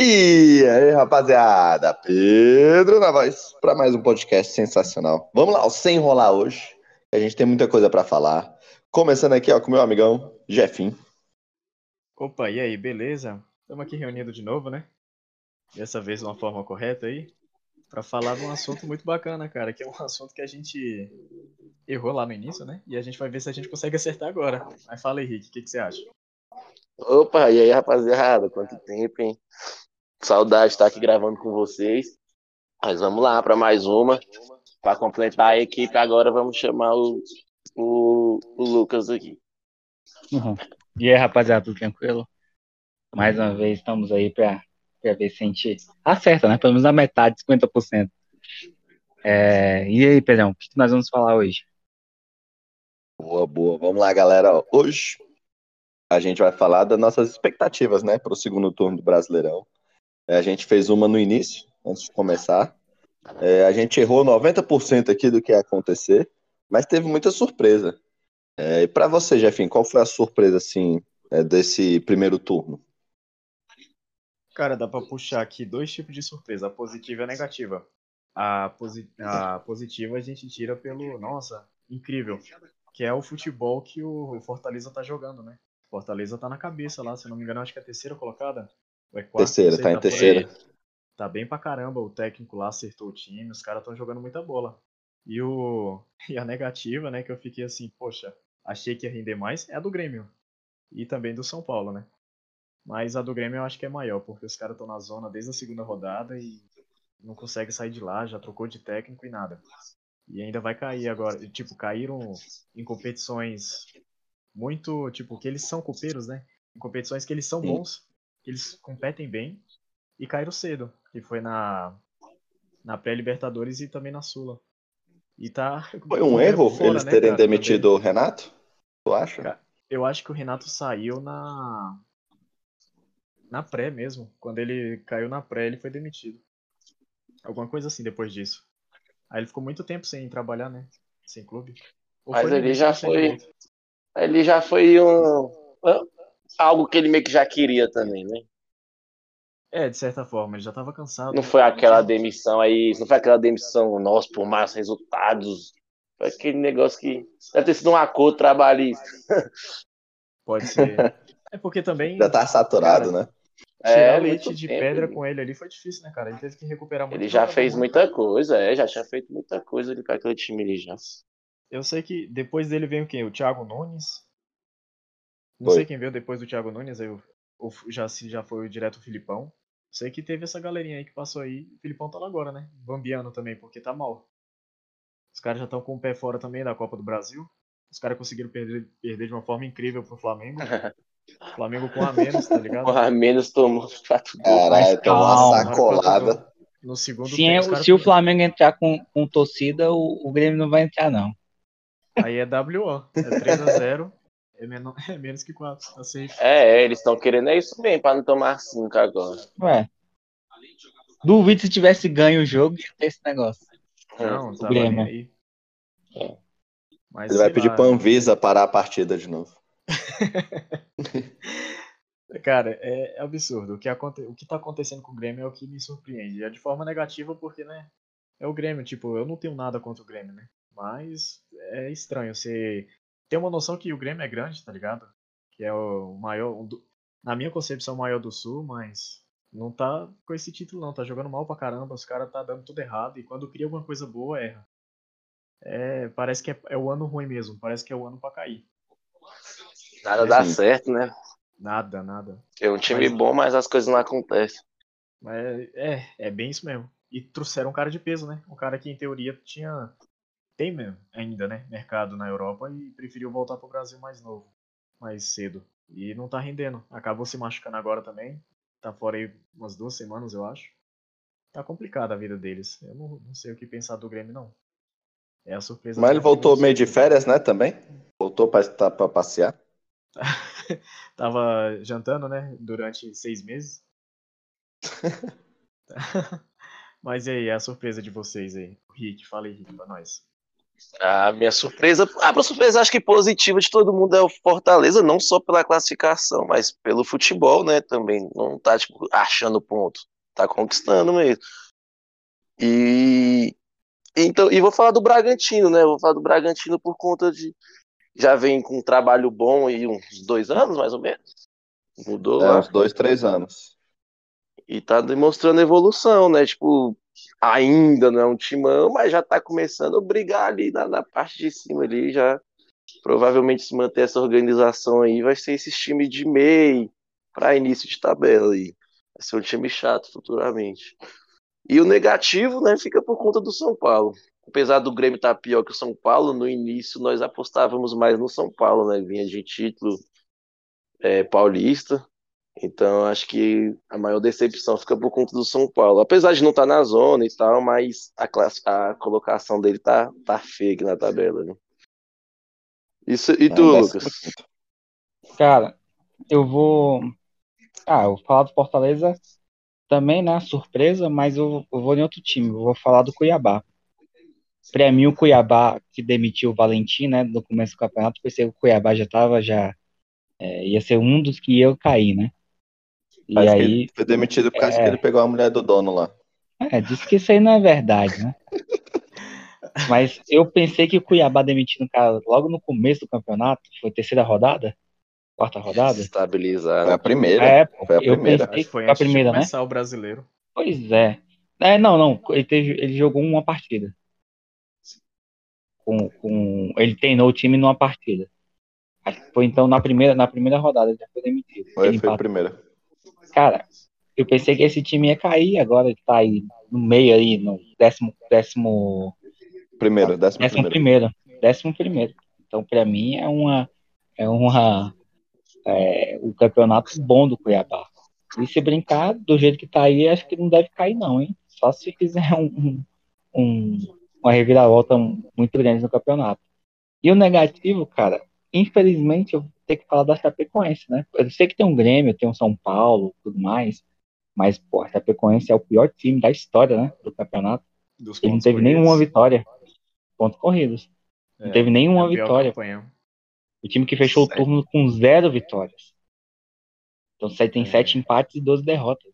E aí, rapaziada, Pedro na voz para mais um podcast sensacional. Vamos lá, sem enrolar hoje. A gente tem muita coisa para falar. Começando aqui, ó, com meu amigão Jeffin. Opa, e aí, beleza? Estamos aqui reunidos de novo, né? Dessa vez de uma forma correta aí, para falar de um assunto muito bacana, cara, que é um assunto que a gente errou lá no início, né? E a gente vai ver se a gente consegue acertar agora. Mas fala aí, Rick, o que, que você acha? Opa, e aí, rapaziada? Quanto tempo, hein? Saudade de estar aqui gravando com vocês. Mas vamos lá para mais uma. Para completar a equipe, agora vamos chamar o, o, o Lucas aqui. Uhum. E aí, rapaziada, tudo tranquilo? Mais uma vez estamos aí para ver se a gente acerta, né? Pelo menos a metade, 50%. É... E aí, Pedrão, o que nós vamos falar hoje? Boa, boa. Vamos lá, galera. Hoje a gente vai falar das nossas expectativas, né, para o segundo turno do Brasileirão. É, a gente fez uma no início, antes de começar. É, a gente errou 90% aqui do que ia acontecer, mas teve muita surpresa. É, e para você, Jefinho, qual foi a surpresa assim é, desse primeiro turno? Cara, dá para puxar aqui dois tipos de surpresa, a positiva e a negativa. A, posi a positiva a gente tira pelo, nossa, incrível, que é o futebol que o Fortaleza tá jogando, né? Fortaleza tá na cabeça lá, se não me engano, acho que é a terceira colocada. É quarta, terceira, tá, em tá terceira. Tá bem pra caramba, o técnico lá acertou o time, os caras estão jogando muita bola. E, o, e a negativa, né, que eu fiquei assim, poxa, achei que ia render mais, é a do Grêmio. E também do São Paulo, né? Mas a do Grêmio eu acho que é maior, porque os caras estão na zona desde a segunda rodada e não consegue sair de lá, já trocou de técnico e nada. E ainda vai cair agora. Tipo, caíram em competições muito, tipo, que eles são copeiros, né? Em competições que eles são bons, eles competem bem e caíram cedo, que foi na na pré-Libertadores e também na Sula. E tá Foi um erro fora, eles né, terem cara, demitido o Renato? Tu acha? Eu acho que o Renato saiu na na pré mesmo. Quando ele caiu na pré, ele foi demitido. Alguma coisa assim depois disso. Aí ele ficou muito tempo sem trabalhar, né? Sem clube. Ou Mas ele já foi. Ele já foi um. Algo que ele meio que já queria também, né? É, de certa forma, ele já tava cansado. Não foi aquela demissão aí, não foi aquela demissão, nós por mais resultados. Foi aquele negócio que deve ter sido um acordo trabalhista. Pode ser. É porque também. Já tá saturado, cara, né? Tirar é, leite de tempo, pedra com ele ali foi difícil, né, cara? Ele teve que recuperar muito. Ele já fez muita coisa, é, já tinha feito muita coisa ali com aquele time ali já. Eu sei que depois dele veio quem? O Thiago Nunes. Não foi. sei quem veio depois do Thiago Nunes, aí o, o, já, se já foi o direto o Filipão. Sei que teve essa galerinha aí que passou aí. O Filipão tá lá agora, né? Bambiano também, porque tá mal. Os caras já estão com o pé fora também da Copa do Brasil. Os caras conseguiram perder, perder de uma forma incrível pro Flamengo. Flamengo com a menos, tá ligado? Com a menos tomou quatro gols. Caralho, tomou uma sacolada. No segundo se, tempo, é, se o Flamengo entrar com, com torcida, o, o Grêmio não vai entrar, não. Aí é WO. É 3x0. É, menos, é menos que 4. Tá safe. É, eles estão querendo é isso bem, pra não tomar 5 agora. Ué. Duvido se tivesse ganho o jogo ia ter esse negócio. Não, tá Grêmio. aí. É. Mas, Ele vai pedir pra Anvisa parar a partida de novo. Cara, é absurdo. O que, aconte... o que tá acontecendo com o Grêmio é o que me surpreende. É de forma negativa porque, né? É o Grêmio, tipo, eu não tenho nada contra o Grêmio, né? Mas é estranho você ter uma noção que o Grêmio é grande, tá ligado? Que é o maior, na minha concepção, o maior do Sul, mas não tá com esse título não, tá jogando mal pra caramba, os caras tá dando tudo errado e quando cria alguma coisa boa, erra. É, parece que é, é, o ano ruim mesmo, parece que é o ano pra cair. Nada é, dá sim. certo, né? Nada, nada. É um time mas, bom, mas as coisas não acontecem. Mas é, é bem isso mesmo. E trouxeram um cara de peso, né? Um cara que em teoria tinha tem mesmo, ainda, né, mercado na Europa e preferiu voltar para o Brasil mais novo, mais cedo. E não tá rendendo. Acabou se machucando agora também. Tá fora aí umas duas semanas, eu acho. Tá complicada a vida deles. Eu não, não sei o que pensar do Grêmio, não. É a surpresa. Mas ele voltou meio de férias, né, também? Voltou para tá, passear? Tava jantando, né, durante seis meses. Mas e aí, é a surpresa de vocês aí? O Rick, fala aí, Rick, pra nós. A minha surpresa, a minha surpresa acho que positiva de todo mundo é o Fortaleza, não só pela classificação, mas pelo futebol, né? Também não tá tipo achando ponto, tá conquistando mesmo. E então, e vou falar do Bragantino, né? Vou falar do Bragantino por conta de já vem com um trabalho bom aí uns dois anos, mais ou menos. Mudou É, lá. uns dois, três anos. E tá demonstrando evolução, né? Tipo, ainda não é um timão, mas já tá começando a brigar ali na, na parte de cima ali, já provavelmente se manter essa organização aí, vai ser esse time de meio para início de tabela aí. Vai ser um time chato futuramente. E o negativo, né, fica por conta do São Paulo. Apesar do Grêmio estar pior que o São Paulo, no início nós apostávamos mais no São Paulo, né? Vinha de título é, paulista. Então, acho que a maior decepção fica por conta do São Paulo. Apesar de não estar na zona e tal, mas a, classe, a colocação dele tá, tá feia aqui na tabela. Né? Isso, e tu, Ainda Lucas? Cara, eu vou. Ah, eu vou falar do Fortaleza também, né? Surpresa, mas eu, eu vou em outro time. Eu vou falar do Cuiabá. Pra mim, o Cuiabá que demitiu o Valentim, né? No começo do campeonato, pensei que o Cuiabá já tava, já. é, ia ser um dos que ia cair, né? E Parece aí. ele foi demitido por causa é. que ele pegou a mulher do dono lá. É, disse que isso aí não é verdade, né? Mas eu pensei que o Cuiabá demitindo o cara logo no começo do campeonato, foi terceira rodada? Quarta rodada? Estabilizar. Foi a primeira. É, Foi a eu primeira. Pensei foi foi a antes primeira, né? começar o brasileiro. Pois é. É, não, não, ele, teve, ele jogou uma partida. Com, com, ele treinou o time numa partida. Foi então na primeira, na primeira rodada, ele já foi demitido. Foi, Ele foi a primeira. Cara, eu pensei que esse time ia cair, agora tá aí no meio aí, no décimo, décimo Primeiro, décimo Décimo primeiro. primeiro. Décimo primeiro. Então, para mim, é uma. É uma. É, o campeonato bom do Cuiabá. E se brincar do jeito que tá aí, acho que não deve cair, não, hein? Só se fizer um, um- um- uma reviravolta muito grande no campeonato. E o negativo, cara, infelizmente, eu ter que falar da Chapecoense, né? Eu sei que tem um Grêmio, tem um São Paulo, tudo mais. Mas, pô, a Chapecoense é o pior time da história, né? Do campeonato. Dos Ele não teve corridos. nenhuma vitória. Pontos corridos. Não É, teve nenhuma é vitória. campanha. O time que fechou o turno com zero vitórias. Então você tem É. sete empates e 12 derrotas.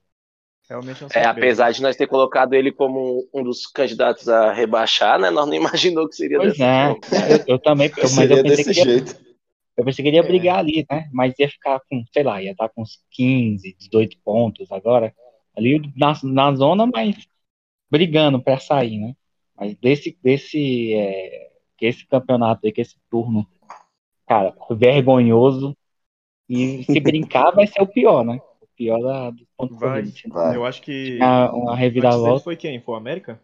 Realmente é É, apesar de nós ter colocado ele como um dos candidatos a rebaixar, né? Nós não imaginou que seria Pois dessa é, forma. eu, eu também, eu- mas Seria eu pensei, desse que ia, jeito. Eu pensei que ele ia É. brigar ali, né? Mas ia ficar com, sei lá, ia estar com uns 15, 18 pontos agora. Ali na, na zona, mas brigando para sair, né? Mas desse, desse, é, que esse campeonato aí, que esse turno, cara, vergonhoso. E se brincar, vai ser o pior, né? O pior da, dos pontos Vai. corridos. Vai. Eu acho que Uma, uma reviravolta foi quem? Foi o América?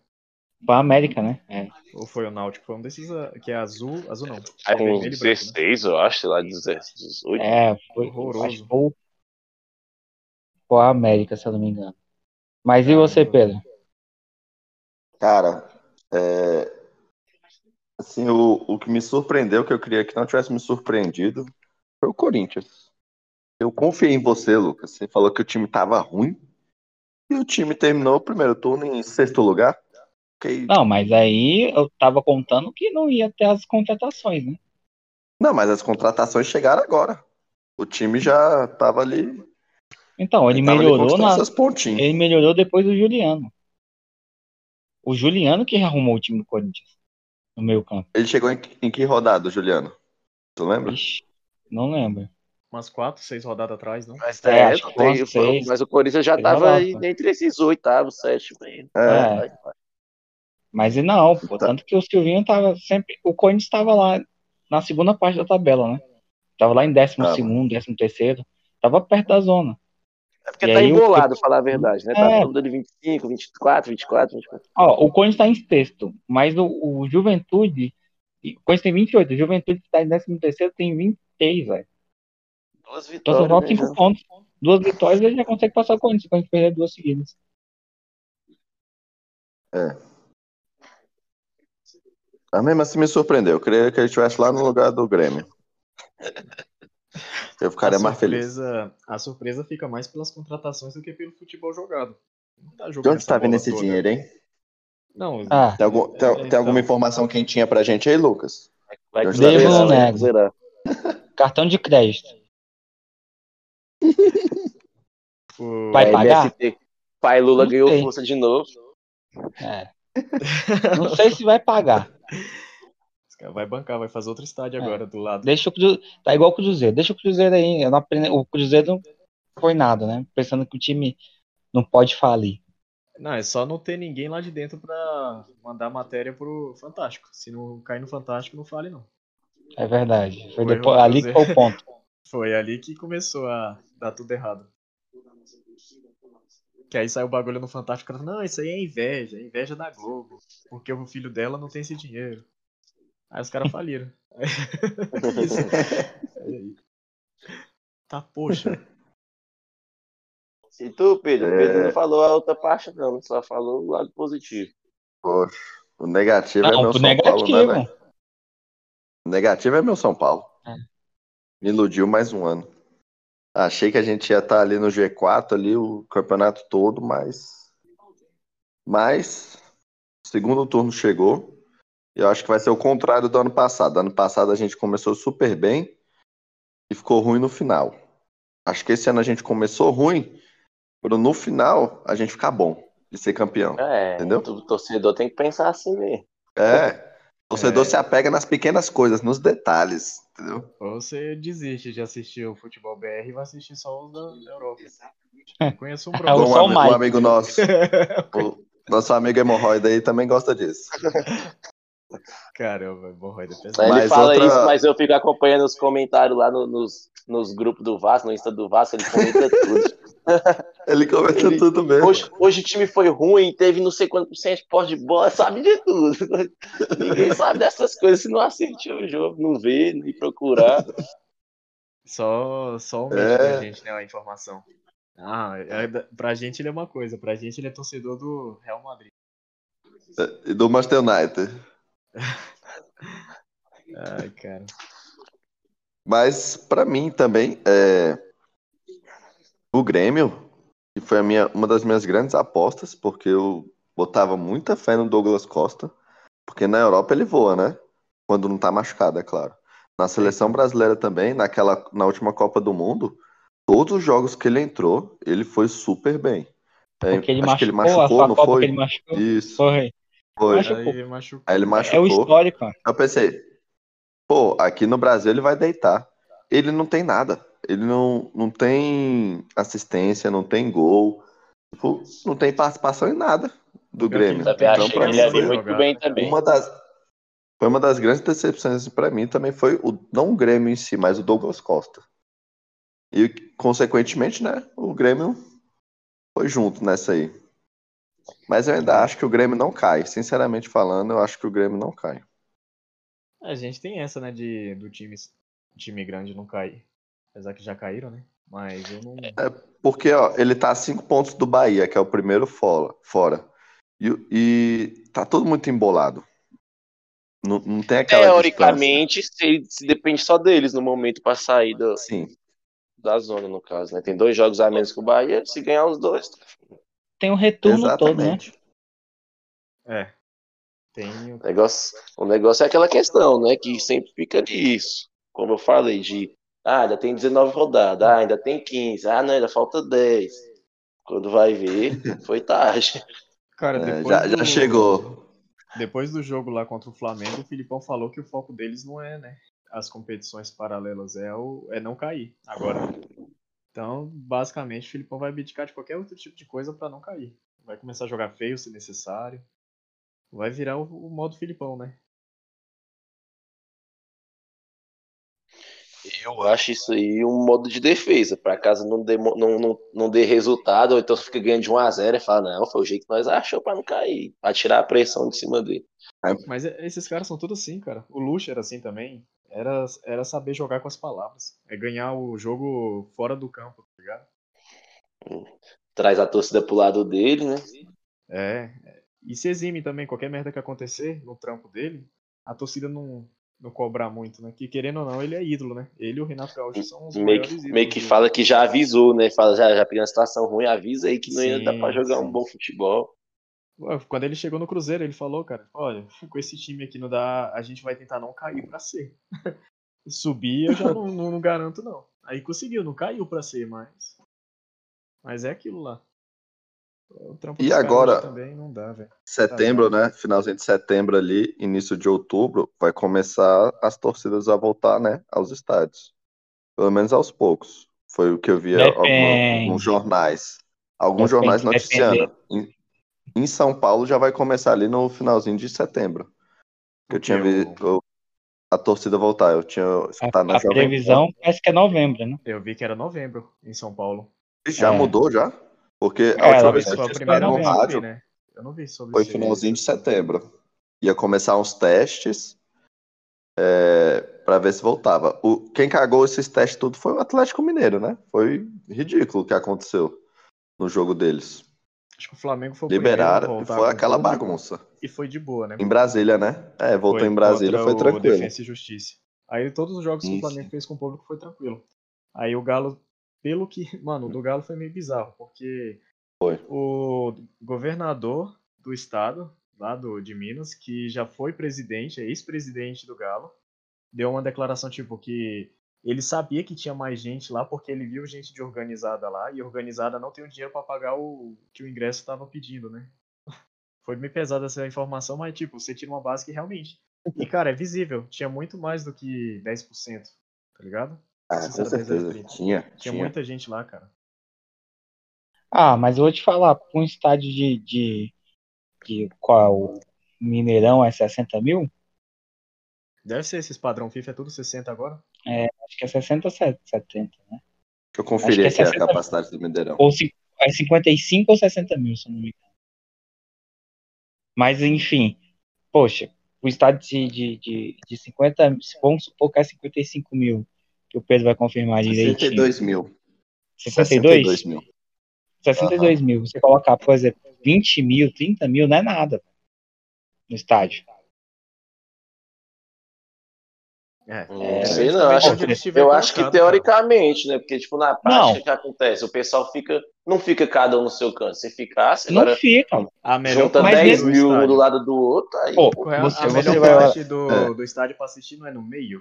Para a América, né? É. Ou foi o Náutico? Foi um desses ah, que é azul. Azul não. É com vermelho e branco, né? 16, eu acho, sei lá, 18. É, foi, Horroroso. foi, o- foi a América, se eu não me engano. Mas e você, Pedro? Cara, é, assim, o, o que me surpreendeu, que eu queria que não tivesse me surpreendido, foi o Corinthians. Eu confiei em você, Lucas. Você falou que o time tava ruim e o time terminou o primeiro turno em sexto lugar. Não, mas aí eu tava contando que não ia ter as contratações, né? Não, mas as contratações chegaram agora. O time já tava ali. Então, ele ali melhorou na, ele melhorou depois do Juliano. O Juliano que arrumou o time do Corinthians no meio campo. Ele chegou em, em que rodada, Juliano? Tu lembra? Ixi, não lembro. Umas quatro, seis rodadas atrás, não? Mas, É, é, acho que tem- seis. mas o Corinthians já Seis tava rodadas, aí né? entre esses oitavos, sétimo aí. É. É. Mas e não, pô, Tá. tanto que o Silvinho tava sempre. O Corinthians estava lá na segunda parte da tabela, né? Tava lá em décimo Tava. segundo, décimo terceiro. Tava perto da zona. É porque E tá aí o- embolado, falar a verdade, né? Tá É. falando de 25, 24, 24, 24. Ó, o Corinthians tá em sexto, mas o, o Juventude. O Corinthians tem 28, o Juventude que tá em décimo terceiro tem 26, velho. Duas Então só vitórias, falta né, 5 já. pontos. Duas vitórias ele já consegue passar o Corinthians, se o Corinthians perder duas seguidas. Mas mesmo assim me surpreendeu. Eu queria que ele estivesse lá no lugar do Grêmio. Eu ficaria a mais feliz. a surpresa fica mais pelas contratações do que pelo futebol jogado. Não tá De onde essa tá vindo esse toda. dinheiro, hein? Não, Ah, Tem, algum- tem- É, tem então. alguma informação quentinha pra gente aí, Lucas? Vai que devo, nego. cartão de crédito. Vai É, pagar? MST. Pai Lula Não ganhou força de novo. É. Não sei se vai pagar. Vai bancar, vai fazer outro estádio É. agora do lado. Deixa o Cruzeiro. Tá igual o Cruzeiro. Deixa o Cruzeiro aí. Aprendi- O Cruzeiro não foi nada, né? Pensando que o time não pode falir. Não, é só não ter ninguém lá de dentro pra mandar matéria pro Fantástico. Se não cair no Fantástico, não fale não. É verdade. Foi Foi depois, ali que foi o ponto. Foi ali que começou a dar tudo errado. Que aí saiu o bagulho no Fantástico, não, isso aí é inveja, é inveja da Globo, porque o filho dela não tem esse dinheiro. Aí os caras faliram. Isso. Aí. Tá, poxa. E tu, Pedro? É. Pedro não falou a outra parte, não. Só falou o lado positivo. Poxa, o negativo é Não, meu pro São Paulo, né, negativo. velho? O negativo é meu São Paulo. É. Me iludiu mais um ano. Achei que a gente ia estar ali no G4, ali o campeonato todo, mas. Mas. o Segundo turno chegou. E eu acho que vai ser o contrário do ano passado. Ano passado a gente começou super bem e ficou ruim no final. Acho que esse ano a gente começou ruim, para no final a gente ficar bom de ser campeão. É, Entendeu? o torcedor tem que pensar assim mesmo. É. O torcedor É. se apega nas pequenas coisas, nos detalhes, entendeu? Ou você desiste de assistir o futebol BR e vai assistir só os da, da Europa. Eu conheço um um, ami- um amigo nosso, o nosso amigo hemorroida aí também gosta disso. Caramba, hemorroida é Aí pesado. ele Mas fala outra- isso, mas eu fico acompanhando os comentários lá no- nos, nos grupos do Vasco, no Insta do Vasco, ele comenta tudo. Ele comenta Ele- tudo mesmo. Hoje, hoje o time foi ruim, teve não sei quanto por cento de posse de bola, sabe de tudo. Ninguém sabe dessas coisas se não assistir o jogo, não vê, nem procurar. Só, só o É. da gente, né, a informação. Ah, é, pra gente ele é uma coisa, pra gente ele é torcedor do Real Madrid. E do Manchester United. Ai, cara. Mas pra mim também, é... o Grêmio, que foi a minha, uma das minhas grandes apostas, porque eu botava muita fé no Douglas Costa, porque na Europa ele voa, né? Quando não tá machucado, é claro. Na seleção brasileira também, naquela, na última Copa do Mundo, todos os jogos que ele entrou, ele foi super bem. É, Porque ele acho que ele machucou, machucou, não foi? machucou. Isso, Foi. Foi. Machucou. Aí machucou. Aí ele É o machucou. histórico. Eu pensei, pô, aqui no Brasil ele vai deitar. Ele não tem nada. Ele não, não tem assistência, não tem gol. Tipo, não tem participação em nada do que Grêmio. ele Também Então, achei ele foi muito bem também. Uma das, foi uma das grandes decepções pra mim também foi o, não o Grêmio em si, mas o Douglas Costa. E, consequentemente, né, o Grêmio foi junto nessa aí. Mas eu ainda acho que o Grêmio não cai. Sinceramente falando, eu acho que o Grêmio não cai. A gente tem essa, né, de do time, time grande não cair. Apesar que já caíram, né? Mas eu não. Porque, ó, ele tá a cinco pontos do Bahia, que é o primeiro fora. fora. E, e tá todo muito embolado. Não, não tem aquela Teoricamente, se, se depende só deles no momento pra sair do-. Sim. da zona, no caso, né? Tem dois jogos a menos que o Bahia, se ganhar os dois, Tem um retorno todo, né? É. Tem. O negócio, o negócio é aquela questão, né? Que sempre fica nisso. Como eu falei, de ah, ainda tem 19 rodadas, ah, ainda tem 15, ah, não, ainda falta 10. Quando vai ver, foi tarde. Cara, É, depois já, já do- chegou. Depois do jogo lá contra o Flamengo, o Filipão falou que o foco deles não é, né? As competições paralelas, é, o, é não cair agora. Então, basicamente, o Filipão vai abdicar de qualquer outro tipo de coisa pra não cair. Vai começar a jogar feio se necessário. Vai virar o, o modo Filipão, né? Eu acho isso aí um modo de defesa. Para caso não dê, não, não, não dê resultado, ou então fica ganhando de 1 a 0 e fala, não, foi o jeito que nós achou para não cair, para tirar a pressão de cima dele. Mas é- esses caras são todos assim, cara. O Lucha era assim também. Era, era saber jogar com as palavras. É ganhar o jogo fora do campo, tá ligado? Traz a torcida pro lado dele, né? É. é. E se exime também, qualquer merda que acontecer no trampo dele, a torcida não, não cobrar muito, né? Que querendo ou não, ele é ídolo, né? Ele e o Renato Gaúcho são os Meio que, ídolos. meio que fala que já avisou, né? Fala, já, já pegando a situação ruim, avisa aí que não ia Sim, dar pra jogar sim. um bom futebol. Quando ele chegou no Cruzeiro, ele falou, cara, olha, com esse time aqui não dá, a gente vai tentar não cair pra C. Subir eu já não, não, não, garanto, não. Aí conseguiu, não caiu pra C, mas. Mas é aquilo lá. e agora, também não dá, velho. Setembro, tá né? Finalzinho de setembro ali, início de outubro, vai começar as torcidas a voltar, né? Aos estádios. Pelo menos aos poucos. Foi o que eu vi em alguns jornais. Alguns depende, jornais noticiando. Em, em, São Paulo já vai começar ali no finalzinho de setembro. Que eu tinha visto a torcida voltar. Eu tinha escutado a, na a previsão parece que é novembro, né? Eu vi que era novembro em São Paulo. Já é. mudou já? Porque a é, última vez que eu tinha no rádio né? eu não vi sobre foi finalzinho de setembro. Ia começar uns testes é, para ver se voltava. O, quem cagou esses testes tudo foi o Atlético Mineiro, né? Foi ridículo o que aconteceu no jogo deles. Acho que o Flamengo foi o Liberaram, foi aquela bagunça. E foi de boa, né? Em Brasília, né? É, voltou foi em Brasília, foi tranquilo. Defesa e Justiça. Aí todos os jogos Isso. que o Flamengo fez com o público foi tranquilo. Aí o Galo, pelo que. Mano, o do Galo foi meio bizarro, porque foi. o governador do estado, lá do, de Minas, que já foi presidente, é ex-presidente do Galo, deu uma declaração tipo que ele sabia que tinha mais gente lá porque ele viu gente de organizada lá e organizada não tem o dinheiro para pagar o que o ingresso estava pedindo, né? Foi meio pesada essa informação, mas tipo, você tira uma base que realmente. E cara, é visível, tinha muito mais do que 10%, tá ligado? Ah, com certeza. Tinha, tinha, tinha muita gente lá, cara. Ah, mas eu vou te falar, um estádio de, de, de qual Mineirão é 60 mil? Deve ser esses padrão FIFA, é tudo 60 agora? É, acho que é 60 ou 70, né? Deixa eu conferir é aqui 60, a capacidade do Mineirão. Ou é 55 ou 60 mil, se não me engano. Mas, enfim, poxa, o estádio de, de, de, de 50, vamos supor que é 55 mil, que o Pedro vai confirmar direitinho. 62 mil. 62? 62 mil. 62 uhum. mil. Você colocar, por exemplo, 20 mil, 30 mil, não é nada no estádio. É, é, sei não, acho que, eu acho que teoricamente, né? Porque, tipo, na prática, o que acontece? O pessoal fica, não fica cada um no seu canto. Se ficasse, não agora fica. A melhor junta 10 mil um do lado do outro, aí. Pô, é você, a você melhor vai... parte do, é. do estádio pra assistir não é no meio?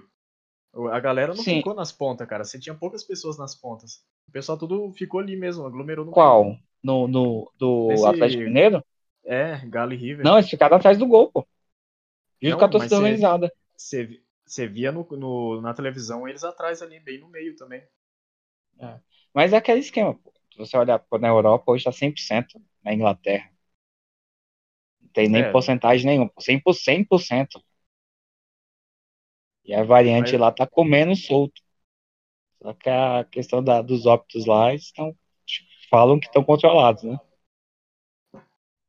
A galera não Sim. ficou nas pontas, cara. Você tinha poucas pessoas nas pontas. O pessoal tudo ficou ali mesmo, aglomerou no Qual? No, no, do Esse... Atlético Mineiro? É, Galo e River. Não, eles ficaram atrás do gol, pô. Junto com a torcida organizada. Você você via no, no, na televisão eles atrás ali, bem no meio também. É. Mas é aquele esquema, pô. Se você olhar na Europa, hoje tá 100% na Inglaterra. Não tem nem é. porcentagem nenhuma, 100%, 100%. E a variante Mas... lá tá comendo solto. Só que a questão da, dos óbitos lá estão, falam que estão controlados, né?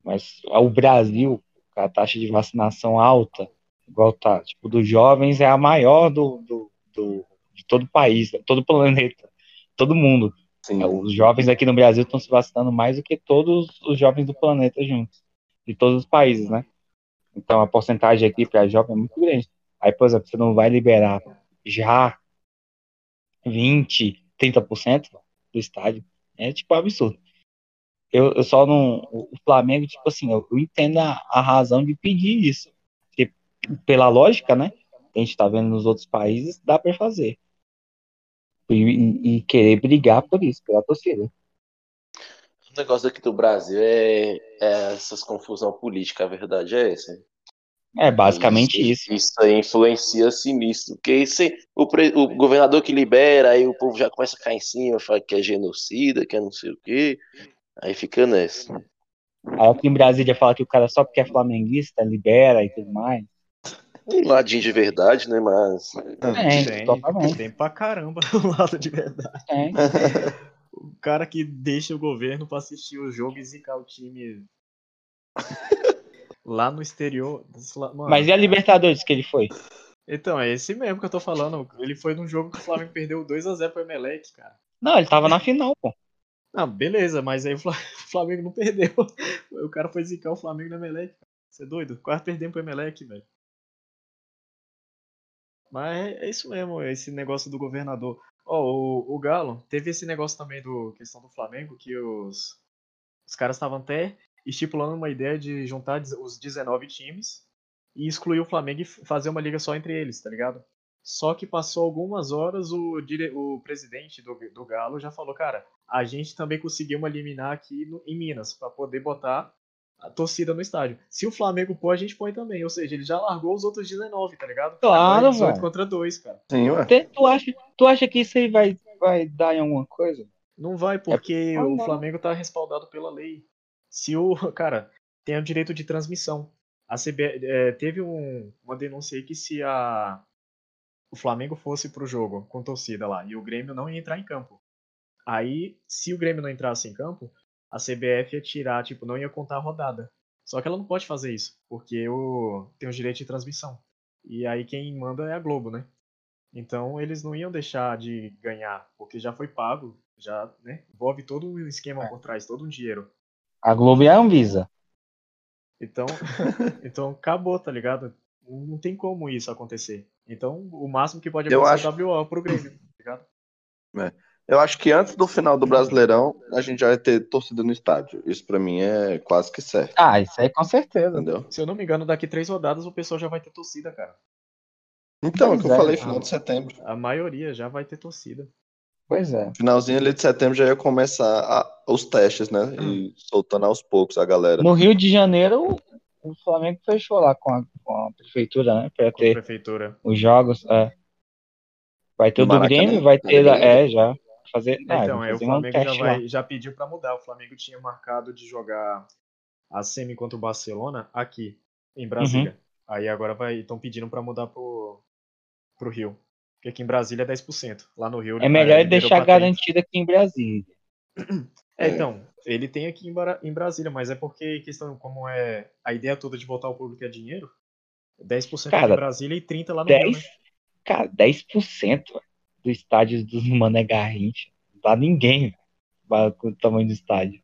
Mas o Brasil, com a taxa de vacinação alta, igual tá, tipo, dos jovens é a maior do, do, do de todo o país, todo o planeta, todo mundo. Sim. É, os jovens aqui no Brasil estão se vacinando mais do que todos os jovens do planeta juntos, de todos os países, né? Então a porcentagem aqui para jovem é muito grande. Aí, por exemplo, você não vai liberar já 20, 30% do estádio. É tipo absurdo. Eu, eu só não. O Flamengo, tipo assim, eu, eu entendo a, a razão de pedir isso pela lógica, né? Que a gente está vendo nos outros países, dá para fazer. E, e, e, querer brigar por isso, pela torcida. O negócio aqui do Brasil é, é essas confusão política, a verdade é essa. É basicamente isso. Isso, isso aí influencia sinistro. Porque esse, o, o governador que libera, aí o povo já começa a cair em cima, fala que é genocida, que é não sei o quê. Aí fica nessa. Aí aqui em Brasília fala que o cara só porque é flamenguista libera e tudo mais. Um ladinho de verdade, né? Mas. É, tem, totalmente. tem pra caramba um lado de verdade. É. o cara que deixa o governo pra assistir o jogo e zicar o time lá no exterior. Mano. Mas e a Libertadores que ele foi? Então, é esse mesmo que eu tô falando. Ele foi num jogo que o Flamengo perdeu 2x0 pro Emelec, cara. Não, ele tava na final, pô. Não, beleza, mas aí o Flamengo não perdeu. O cara foi zicar o Flamengo no Emelec. Você é doido? Quase perdemos pro Emelec, velho. Mas é isso mesmo, esse negócio do governador. Oh, o, o Galo teve esse negócio também do questão do Flamengo, que os, os caras estavam até estipulando uma ideia de juntar os 19 times e excluir o Flamengo e fazer uma liga só entre eles, tá ligado? Só que passou algumas horas, o, dire... o presidente do, do Galo já falou, cara, a gente também conseguiu eliminar aqui no- em Minas, pra poder botar a torcida no estádio. Se o Flamengo pôr, a gente põe também. Ou seja, ele já largou os outros 19, tá ligado? Claro, Agora é 18 velho. contra 2, cara. Sim, ué. Tu acha, tu acha que isso aí vai, vai dar em alguma coisa? Não vai, porque Ah, o. Flamengo tá respaldado pela lei. Se o. Cara, tem o direito de transmissão. A CB, é, teve um- uma denúncia aí que se a, o Flamengo fosse pro jogo com torcida lá e o Grêmio não ia entrar em campo. Aí, se o Grêmio não entrasse em campo, a CBF ia tirar, tipo, não ia contar a rodada. Só que ela não pode fazer isso, porque o, tem o direito de transmissão. E aí quem manda é a Globo, né? Então eles não iam deixar de ganhar, porque já foi pago, já, né? Envolve todo um esquema É. por trás, todo um dinheiro. A Globo e a Anvisa. Então, então acabou, tá ligado? Não tem como isso acontecer. Então, o máximo que pode Eu acontecer acho- é WO pro Grêmio, tá ligado? Eu acho que antes do final do Brasileirão, a gente já vai ter torcida no estádio. Isso pra mim é quase que certo, Ah, isso aí com certeza. entendeu? Se eu não me engano, daqui três rodadas o pessoal já vai ter torcida, cara. Então, é o que eu é. falei, final de setembro. A maioria já vai ter torcida. Pois é. Finalzinho ali de setembro já ia começar a- os testes, né? E soltando aos poucos a galera. No Rio de Janeiro, o Flamengo fechou lá com a, com a prefeitura, né? Pra Com a ter prefeitura. os jogos. é. Vai ter o do? Grêmio, vai ter. É, já. Fazer, ah, então, vai é, o fazer um Flamengo já, vai, já pediu pra mudar. O Flamengo tinha marcado de jogar a semi contra o Barcelona aqui, em Brasília. Uhum. Aí agora vai estão pedindo pra mudar pro, pro Rio. Porque aqui em Brasília é 10%. Lá no Rio É melhor ele liberou deixar pra 30%. garantido aqui em Brasília. É, então, ele tem aqui em, em Brasília, mas é porque questão como é a ideia toda de voltar ao público é dinheiro. 10% aqui Cara, em Brasília e 30 lá no Rio, 10, né? cara, 10% do estádio do Mané Garrincha. Não dá ninguém velho, com o tamanho do estádio.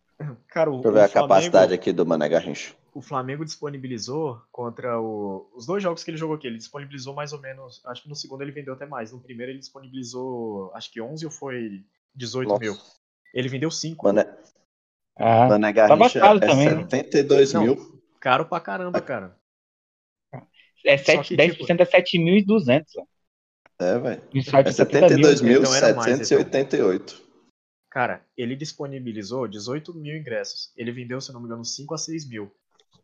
Cara, o, Deixa eu ver o a capacidade Flamengo, aqui do Mané Garrincha. o Flamengo disponibilizou contra o, os dois jogos que ele jogou aqui. Ele disponibilizou mais ou menos. Acho que no segundo ele vendeu até mais. No primeiro ele disponibilizou, acho que 11 ou foi 18 Nossa. mil. Ele vendeu 5. Mané, Ah, Mané Garrincha caro é também, né? 72 Não. mil. Caro pra caramba, cara. é Só 7, que, 10% é 7.200. É, velho. É de 70 mil. 72.788. então. Cara, ele disponibilizou 18 mil ingressos. Ele vendeu, se não me engano, 5 a 6 mil.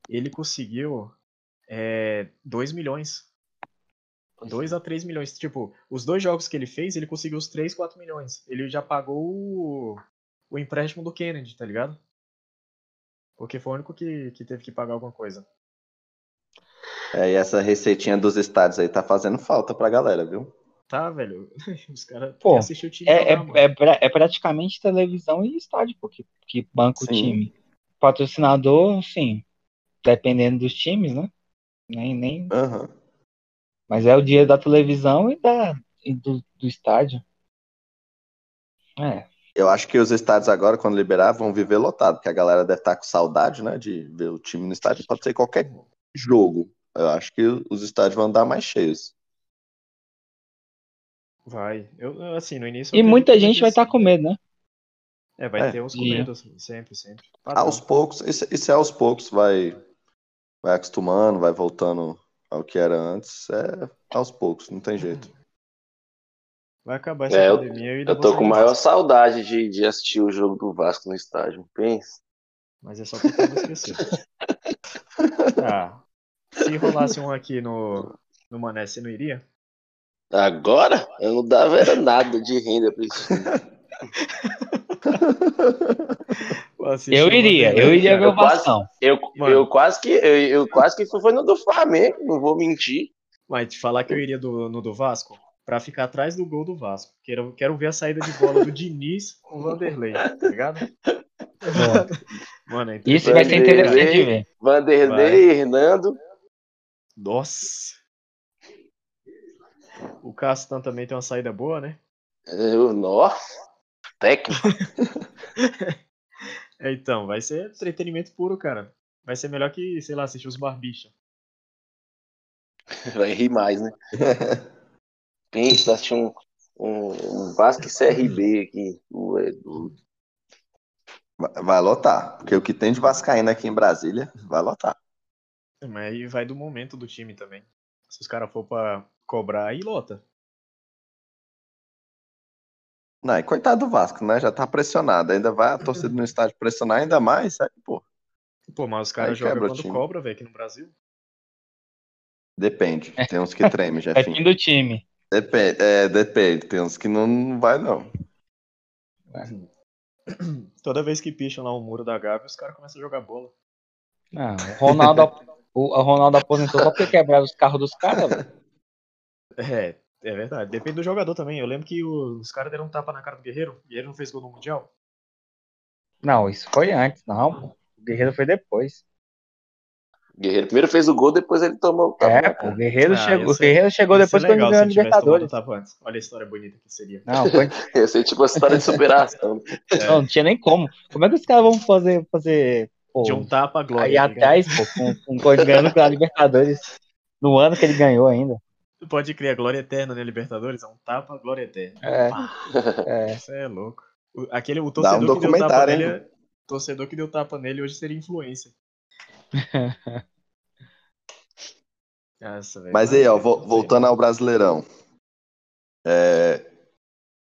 Ele conseguiu é, 2 milhões. 2 a 3 milhões. Tipo, os dois jogos que ele fez, ele conseguiu os 3, 4 milhões. Ele já pagou o, o empréstimo do Kennedy, tá ligado? Porque foi o único que, que teve que pagar alguma coisa. É, e essa receitinha dos estádios aí tá fazendo falta pra galera, viu? Tá, velho? Os caras o time É, jogar, é, é, é praticamente televisão e estádio, porque que banca o time. Patrocinador, sim. Dependendo dos times, né? Nem, nem, Aham. mas é o dia da televisão e, da, e do, do estádio. É. Eu acho que os estádios agora, quando liberar, vão viver lotado, porque a galera deve estar com saudade, né, de ver o time no estádio. Pode ser qualquer jogo. Eu acho que os estádios vão andar mais cheios. Vai. Eu, eu, assim, no início. E eu muita gente vai estar com medo, né? É, vai É. ter uns com medo, assim, sempre, sempre. Padrão. Aos poucos, isso, isso é aos poucos, vai, vai acostumando, vai voltando ao que era antes. É aos poucos, não tem jeito. Vai acabar essa É, eu- pandemia e Eu vou tô com maior Vasco. saudade de, de assistir o jogo do Vasco no estádio. Pensa. Mas é só porque eu vou esquecer. Ah, se rolasse um aqui no, no Mané, você não iria? Agora, eu não dava era nada de renda pra isso. Eu iria, eu iria ver o Eu quase- Vascão. Eu, eu quase que eu, eu quase que fui foi no do Flamengo, não vou mentir. Mas te falar que eu iria do, no do Vasco pra ficar atrás do gol do Vasco. Quero, quero ver a saída de bola do Diniz com o Vanderlei, tá ligado? Mano, é Isso vai ser interessante de ver. Vanderlei, Hernando. Nossa! O Castan também tem uma saída boa, né? Eu, nossa, técnico. É, então, vai ser entretenimento puro, cara. Vai ser melhor que, sei lá, assistir os Barbicha. Vai rir mais, né? Pensa, assistir um, um, um Vasco CRB aqui. Vai lotar. Porque o que tem de Vascaína aqui em Brasília, vai lotar. Mas aí vai do momento do time também. Se os caras for pra cobrar, aí lota. Não, e coitado do Vasco, né? Já tá pressionado. Ainda vai a torcida no estádio pressionar ainda mais. Aí, pô, Pô, mas os caras jogam quando time. cobra, velho, aqui no Brasil. depende. Tem uns que tremem, É fim do time. Depende, é, depende. Tem uns que não, não vai, não. Toda vez que picham lá o muro da Gávea, os caras começam a jogar bola. Não, o Ronaldo, o, o Ronaldo aposentou só porque quebraram os carros dos caras, velho. É, é verdade. Depende do jogador também. Eu lembro que o- os caras deram um tapa na cara do Guerreiro. O Guerreiro não fez gol no Mundial. Não, isso foi antes, não. O Guerreiro foi depois. Guerreiro primeiro fez o gol, depois ele tomou o tapa É, pô, o Guerreiro Ah, chegou, o Guerreiro chegou depois quando ganhou a Libertadores. o tapa antes. Olha a história bonita que seria. Não, foi, Ia ser tipo uma história de superação. não, não tinha nem como. Como é que os caras vão fazer, fazer pô, De um tapa a glória. aí tá atrás, pô, com, com ganhando pela Libertadores no ano que ele ganhou ainda? Pode criar glória eterna, né, Libertadores? É um tapa, glória eterna. É, é. Isso é louco. O- Aquele, o Dá um torcedor que deu tapa documentário, nele, é- o torcedor que deu tapa nele hoje seria influência. Nossa. Mas aí, ó, vo- voltando ao Brasileirão. É,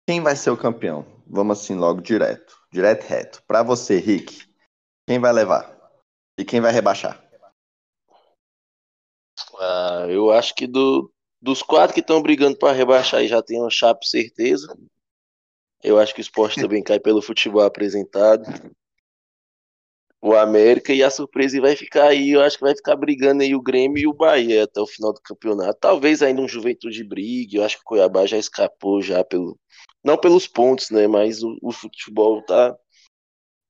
Quem vai ser o campeão? Vamos assim, logo direto. Direto e reto. Pra você, Rick, quem vai levar? E quem vai rebaixar? Ah, eu acho que do, dos quatro que estão brigando para rebaixar já tem um Chape certeza. Eu acho que o esporte também cai pelo futebol apresentado. O América e a surpresa vai ficar aí. Eu acho que vai ficar brigando aí o Grêmio e o Bahia até o final do campeonato. Talvez ainda um Juventude brigue. Eu acho que o Cuiabá já escapou já pelo. Não pelos pontos, né? Mas o, o futebol tá,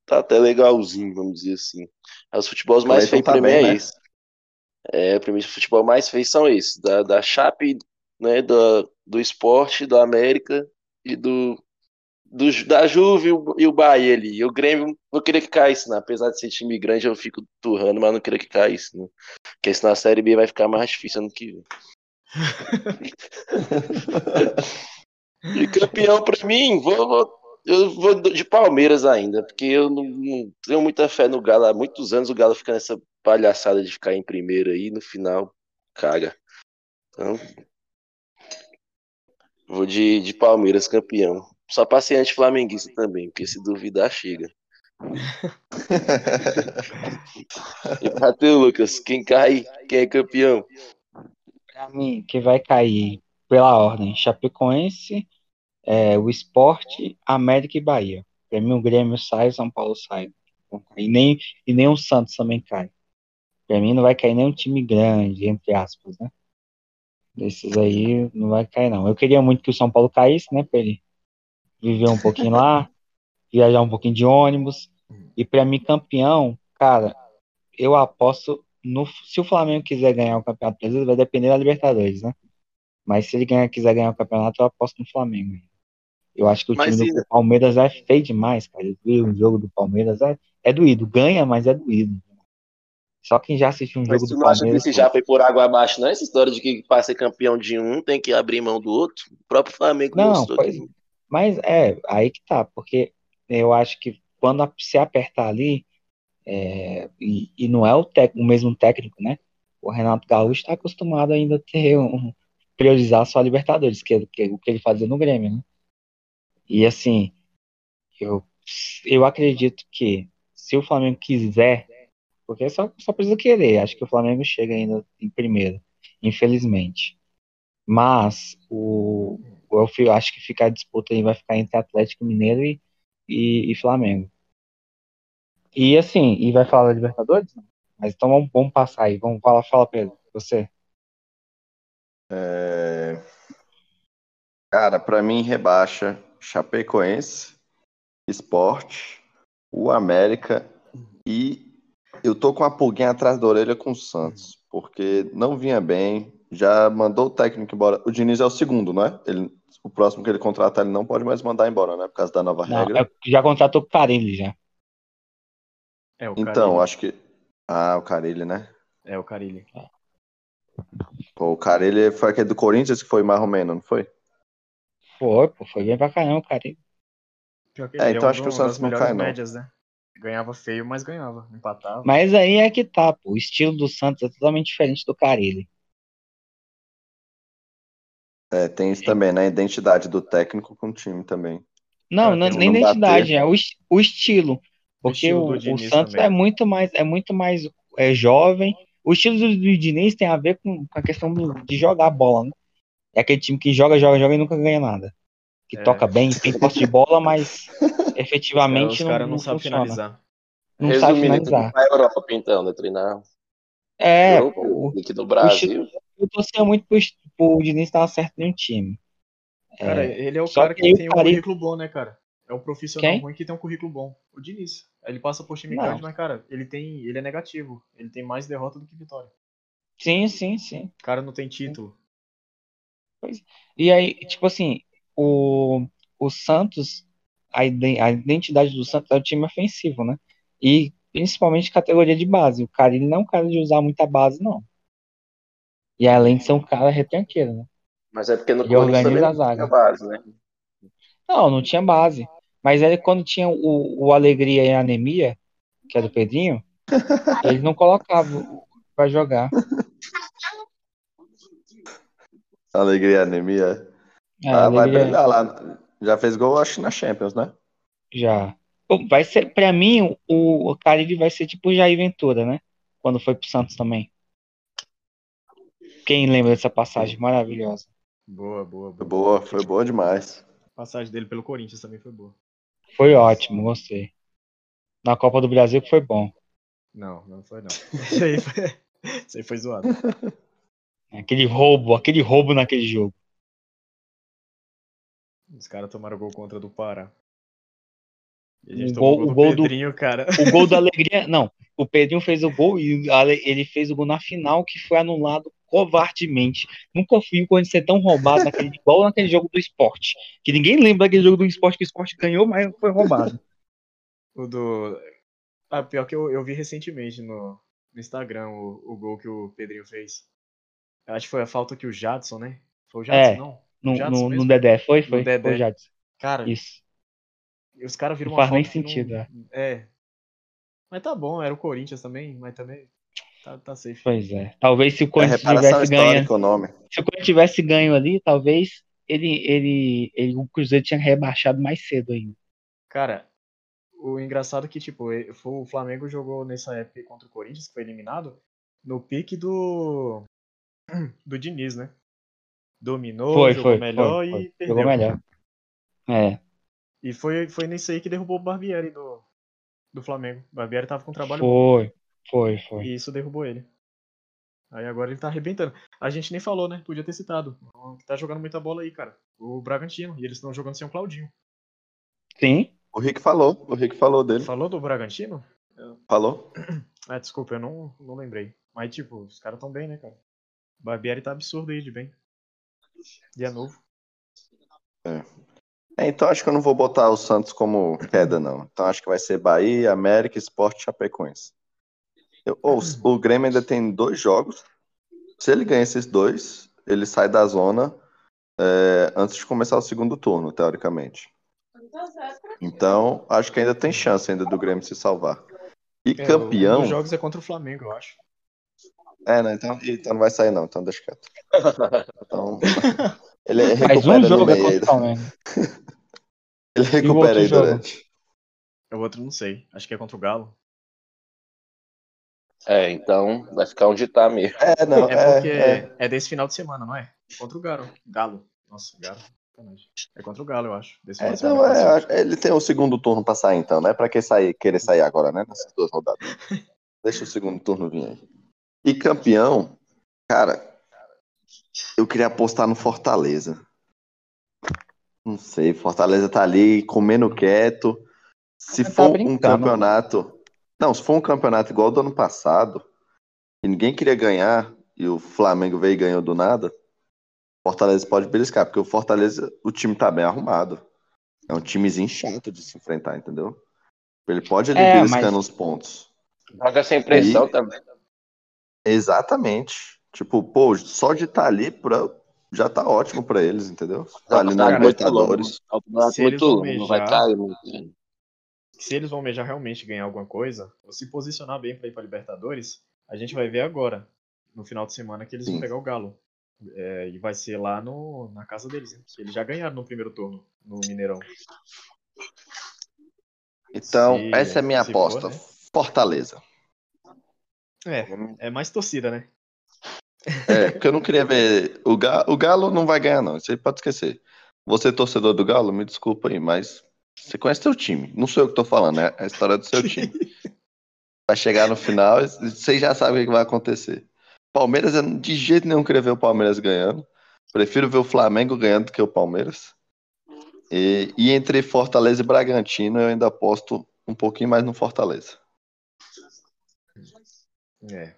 tá até legalzinho, vamos dizer assim. Os futebols mais feios tá pra mim é né? esse. É, pra mim, o futebol mais feio são esses, da, da Chape, né, do, do Esporte, do América e do, do da Juve e o, e o Bahia ali. E o Grêmio, não queria que caísse, né? Apesar de ser time grande, eu fico turrando, mas não queria que caísse, né? Porque senão a Série B vai ficar mais difícil ano que vem. E campeão pra mim, vou, vou- eu vou de Palmeiras ainda, porque eu não, não tenho muita fé no Galo. Há muitos anos o Galo fica nessa palhaçada de ficar em primeiro aí, no final caga. Então, vou de, de Palmeiras campeão. Só passei anti-flamenguista também, porque se duvidar, chega. E pra tu, Lucas, quem cai, quem é campeão? Pra mim, que vai cair pela ordem: Chapecoense, é, o Esporte, América e Bahia. Pra mim, o Grêmio sai, o São Paulo sai. E nem, e nem o Santos também cai. Pra mim, não vai cair nenhum time grande, entre aspas, né? Desses aí, não vai cair, não. Eu queria muito que o São Paulo caísse, né? Pra ele viver um pouquinho lá, viajar um pouquinho de ônibus. E pra mim, campeão, cara, eu aposto no. Se o Flamengo quiser ganhar o Campeonato Brasileiro, vai depender da Libertadores, né? Mas se ele ganhar, quiser ganhar o campeonato, eu aposto no Flamengo. Eu acho que o Mas time e- do Palmeiras é feio demais, cara. Eu vi o jogo do Palmeiras, é, é doído. Ganha, mas é doído. Só quem já assistiu um Mas jogo tu do não acha que Palmeiras. esse já foi por água abaixo, não? Essa história de que para ser campeão de um tem que abrir mão do outro? O próprio Flamengo Não, mostrou pois- que Mas é, aí que tá, porque eu acho que quando se apertar ali, é, e, e não é o, tec- o mesmo técnico, né? O Renato Gaúcho está acostumado ainda a ter um, priorizar só a Libertadores, que, que é o que ele fazia no Grêmio, né? E assim, eu, eu acredito que se o Flamengo quiser, porque só, só precisa querer, acho que o Flamengo chega ainda em primeiro, infelizmente. Mas o, eu acho que fica a disputa aí vai ficar entre Atlético Mineiro e, e, e Flamengo. E assim, e vai falar da Libertadores? Mas então vamos, vamos passar aí, vamos falar, fala Pedro, você. É, Cara, pra mim rebaixa Chapecoense, Esporte, o América e eu tô com a pulguinha atrás da orelha com o Santos, porque não vinha bem, já mandou o técnico embora. O Diniz é o segundo, não é? Ele, o próximo que ele contratar ele não pode mais mandar embora, né? Por causa da nova Não, regra. é- já contratou com o Carilli já. É o Então, Carille. acho que. Ah, o Carilli, né? É o Carilli. Pô, o Carilli foi aquele do Corinthians que foi mais ou menos, não foi? Foi, pô, foi bem pra caramba, o que É, então um acho que o Santos não melhores cai, não. médias, né? Ganhava feio, mas ganhava. Empatava. Mas aí é que tá, pô. O estilo do Santos é totalmente diferente do Carilli. É, tem isso também, né? Identidade do técnico com o time também. Não, É, não, tem nem não identidade, bater. é o, o estilo. Porque estilo o, do o Diniz Santos também. é muito mais, é muito mais é, jovem. O estilo do, do Diniz tem a ver com, com a questão do- de jogar a bola, né? É aquele time que joga, joga, joga e nunca ganha nada. Que É. toca bem, tem posse de bola, mas Os efetivamente não, caras não, não sabem funciona. finalizar. Não sabe Resumindo, ele finalizar. pra Europa, então, né? Treinar. É, Jogo, o, aqui do Brasil. eu torcia muito pro, pro Diniz estar certo em um time. Cara, É, ele é o só cara que que o tem um Carilli- currículo bom, né, cara? É um profissional Quem? ruim que tem um currículo bom. O Diniz. Ele passa por time Não. grande, mas, cara, ele tem. Ele é negativo. Ele tem mais derrota do que vitória. sim, sim, sim. O cara não tem título. E aí, tipo assim, o, o Santos, a, a identidade do Santos é o time ofensivo, né? E principalmente categoria de base. O cara, ele não é um cara de usar muita base, não. E além de ser um cara retranqueiro, né? Mas é porque no Corinthians também não tinha base, né? Não, não tinha base. Mas ele, quando tinha o, o Alegria e a Anemia, que é do Pedrinho, ele não colocava pra jogar. Alegria e anemia. É, ah, vai brilhar lá. Já fez gol, acho, na Champions, né? Já. Vai ser, pra mim, o, o Carille vai ser tipo o Jair Ventura, né? Quando foi pro Santos também. Quem lembra dessa passagem maravilhosa? Boa, boa, Foi boa. boa, foi boa demais. A passagem dele pelo Corinthians também foi boa. Foi ótimo, gostei. Na Copa do Brasil que foi bom. Não, não foi não. Isso aí foi, isso aí foi zoado. Aquele roubo, aquele roubo naquele jogo. Os caras tomaram gol contra do Pará. E a O gol- tomou o gol do do- Pedrinho, cara. O gol da alegria, não. O Pedrinho fez o gol e ele fez o gol na final que foi anulado covardemente. Nunca fui o Corinthians ser tão roubado naquele, igual naquele jogo do esporte. Que ninguém lembra daquele jogo do esporte que o esporte ganhou, mas foi roubado. O do. Ah, pior que eu, eu vi recentemente no, no Instagram o, o gol que o Pedrinho fez. Eu acho que foi a falta que o Jadson, né? Foi o Jadson, É. não? No, Jadson no, no? Dedé, foi? Foi, Dedé. foi Jadson. Cara, Isso. e os caras viram Não uma faz nem que não- sentido, é. É. Mas tá bom, era o Corinthians também, mas também tá, tá safe. Pois é. Talvez se o É Corinthians tivesse ganho, o nome. se o Corinthians tivesse ganho ali, talvez ele, ele, ele, o Cruzeiro tinha rebaixado mais cedo ainda. Cara, o engraçado é que, tipo, foi- o Flamengo jogou nessa época contra o Corinthians, que foi eliminado, no pique do. Do Diniz, né? Dominou, Foi, jogou foi, melhor foi, e foi. perdeu. Jogou melhor. É. E foi, foi nisso aí que derrubou o Barbieri do, do Flamengo. O Barbieri tava com um trabalho bom. Foi, foi, foi. E isso derrubou ele. Aí agora ele tá arrebentando. A gente nem falou, né? Podia ter citado. Tá jogando muita bola aí, cara. O Bragantino. E eles estão jogando sem o Claudinho. Sim, O Rick falou, o Rick falou dele. Falou do Bragantino? Falou. Ah, desculpa, eu não, não lembrei. Mas, tipo, os caras tão bem, né, cara? Barbieri tá absurdo aí de bem. E é novo. É, então acho que eu não vou botar o Santos como queda, não. Então acho que vai ser Bahia, América, Esporte e Chapecoense. Eu- ou, o Grêmio ainda tem dois jogos. Se ele ganha esses dois, ele sai da zona é, antes de começar o segundo turno, teoricamente. Então, acho que ainda tem chance ainda do Grêmio se salvar. E É, campeão. Um dos jogos é contra o Flamengo, eu acho. É, né? Então, então não vai sair, não. Então deixa quieto. Então, ele mais recupera um no jogo é contra o. Ele recupera aí jogo? durante. O outro não sei. Acho que é contra o Galo. É, então vai ficar onde tá mesmo. É, não. É porque é, é, desse final de semana, não é? Contra o Galo. Galo. Nossa, Galo. É contra o Galo, eu acho. Desse É, final de então, semana. é, passado. acho- ele tem o segundo turno pra sair, então, né? Pra que sair, querer sair agora, né? Nessas duas rodadas. Deixa o segundo turno vir aí. E campeão, cara, eu queria apostar no Fortaleza. Não sei, Fortaleza tá ali comendo quieto. Se Você tá for um campeonato. Não, se for um campeonato igual do ano passado, e ninguém queria ganhar, e o Flamengo veio e ganhou do nada, Fortaleza pode beliscar, porque o Fortaleza, o time tá bem arrumado. É um timezinho chato de se enfrentar, entendeu? Ele pode ali É, beliscando mas- os pontos. Joga sem pressão E- também. Exatamente. Tipo, pô, só de estar ali pra... já tá ótimo pra eles, entendeu? Tá ali na Libertadores. Se eles não vai cair muito. né? se eles vão almejar realmente ganhar alguma coisa, ou se posicionar bem para ir para Libertadores, a gente vai ver agora, no final de semana, que eles Sim. vão pegar o Galo. É, e vai ser lá no, na casa deles. né? Eles já ganharam no primeiro turno, no Mineirão. Então, Se- essa é a minha se for, aposta. né? Fortaleza. É, é mais torcida, né? É, porque eu não queria ver. O Galo, o Galo não vai ganhar, não. Isso aí pode esquecer. Você, torcedor do Galo, me desculpa aí, mas você conhece seu time. Não sou eu que tô falando, é a história do seu time. Vai chegar no final, vocês já sabem o que vai acontecer. Palmeiras, eu de jeito nenhum queria ver o Palmeiras ganhando. Prefiro ver o Flamengo ganhando do que o Palmeiras. E, e entre Fortaleza e Bragantino, eu ainda aposto um pouquinho mais no Fortaleza. É.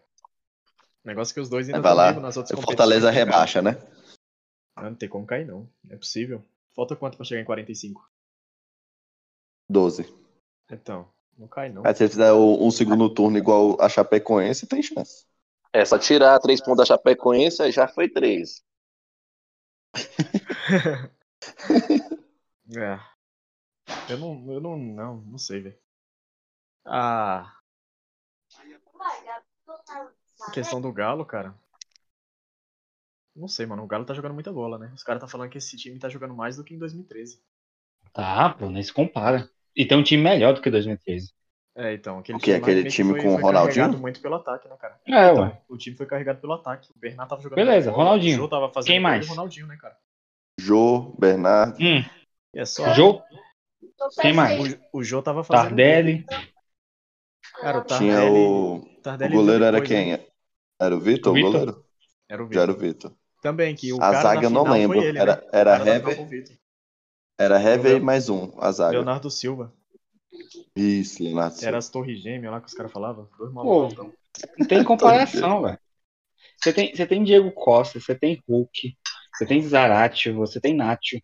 O negócio é que os dois ainda Vai estão lá, vivos nas outras O. Fortaleza né, rebaixa, né? Ah, não tem como cair, não. Não é possível. Falta quanto pra chegar em 45? 12. Então, não cai, não. Aí se ele fizer o- um segundo turno igual a Chapecoense, tem chance. É só tirar três pontos da Chapecoense, aí já foi três. É. Eu não, eu não, não, não sei, velho. Ah, a questão do Galo, cara. Não sei, mano. O Galo tá jogando muita bola, né? Os caras tá falando que esse time tá jogando mais do que em 2013. Tá, pô, nem se compara. E tem um time melhor do que 2013. É, então, aquele O quê? lá Aquele que time foi, com o Ronaldinho? carregado muito pelo ataque, né, cara? É, Então, ué. o time foi carregado pelo ataque. O Bernardo tava jogando Beleza, bola, Ronaldinho. O Jô tava fazendo Quem mais? o Ronaldinho, né, cara? Jô, Bernardo. Hum, E é só. Jô, quem mais? O, o Jô tava fazendo. Tardelli. Cara, o Tinha Tardelli. o. O Tardelli goleiro era depois, né? Era o Vitor, o Vitor? goleiro? Era o Já Vitor. era o Vitor. Também, que o A cara zaga eu não final lembro. Ele, Era, né? era Hever, era Hever e mais um, a zaga. Leonardo Silva. Isso, Leonardo. Era Silva. as torres gêmeas lá que os caras falavam. Dois malucos. então. não tem comparação, velho. Você tem, você tem Diego Costa, você tem Hulk, você tem Zarate, você tem Nacho.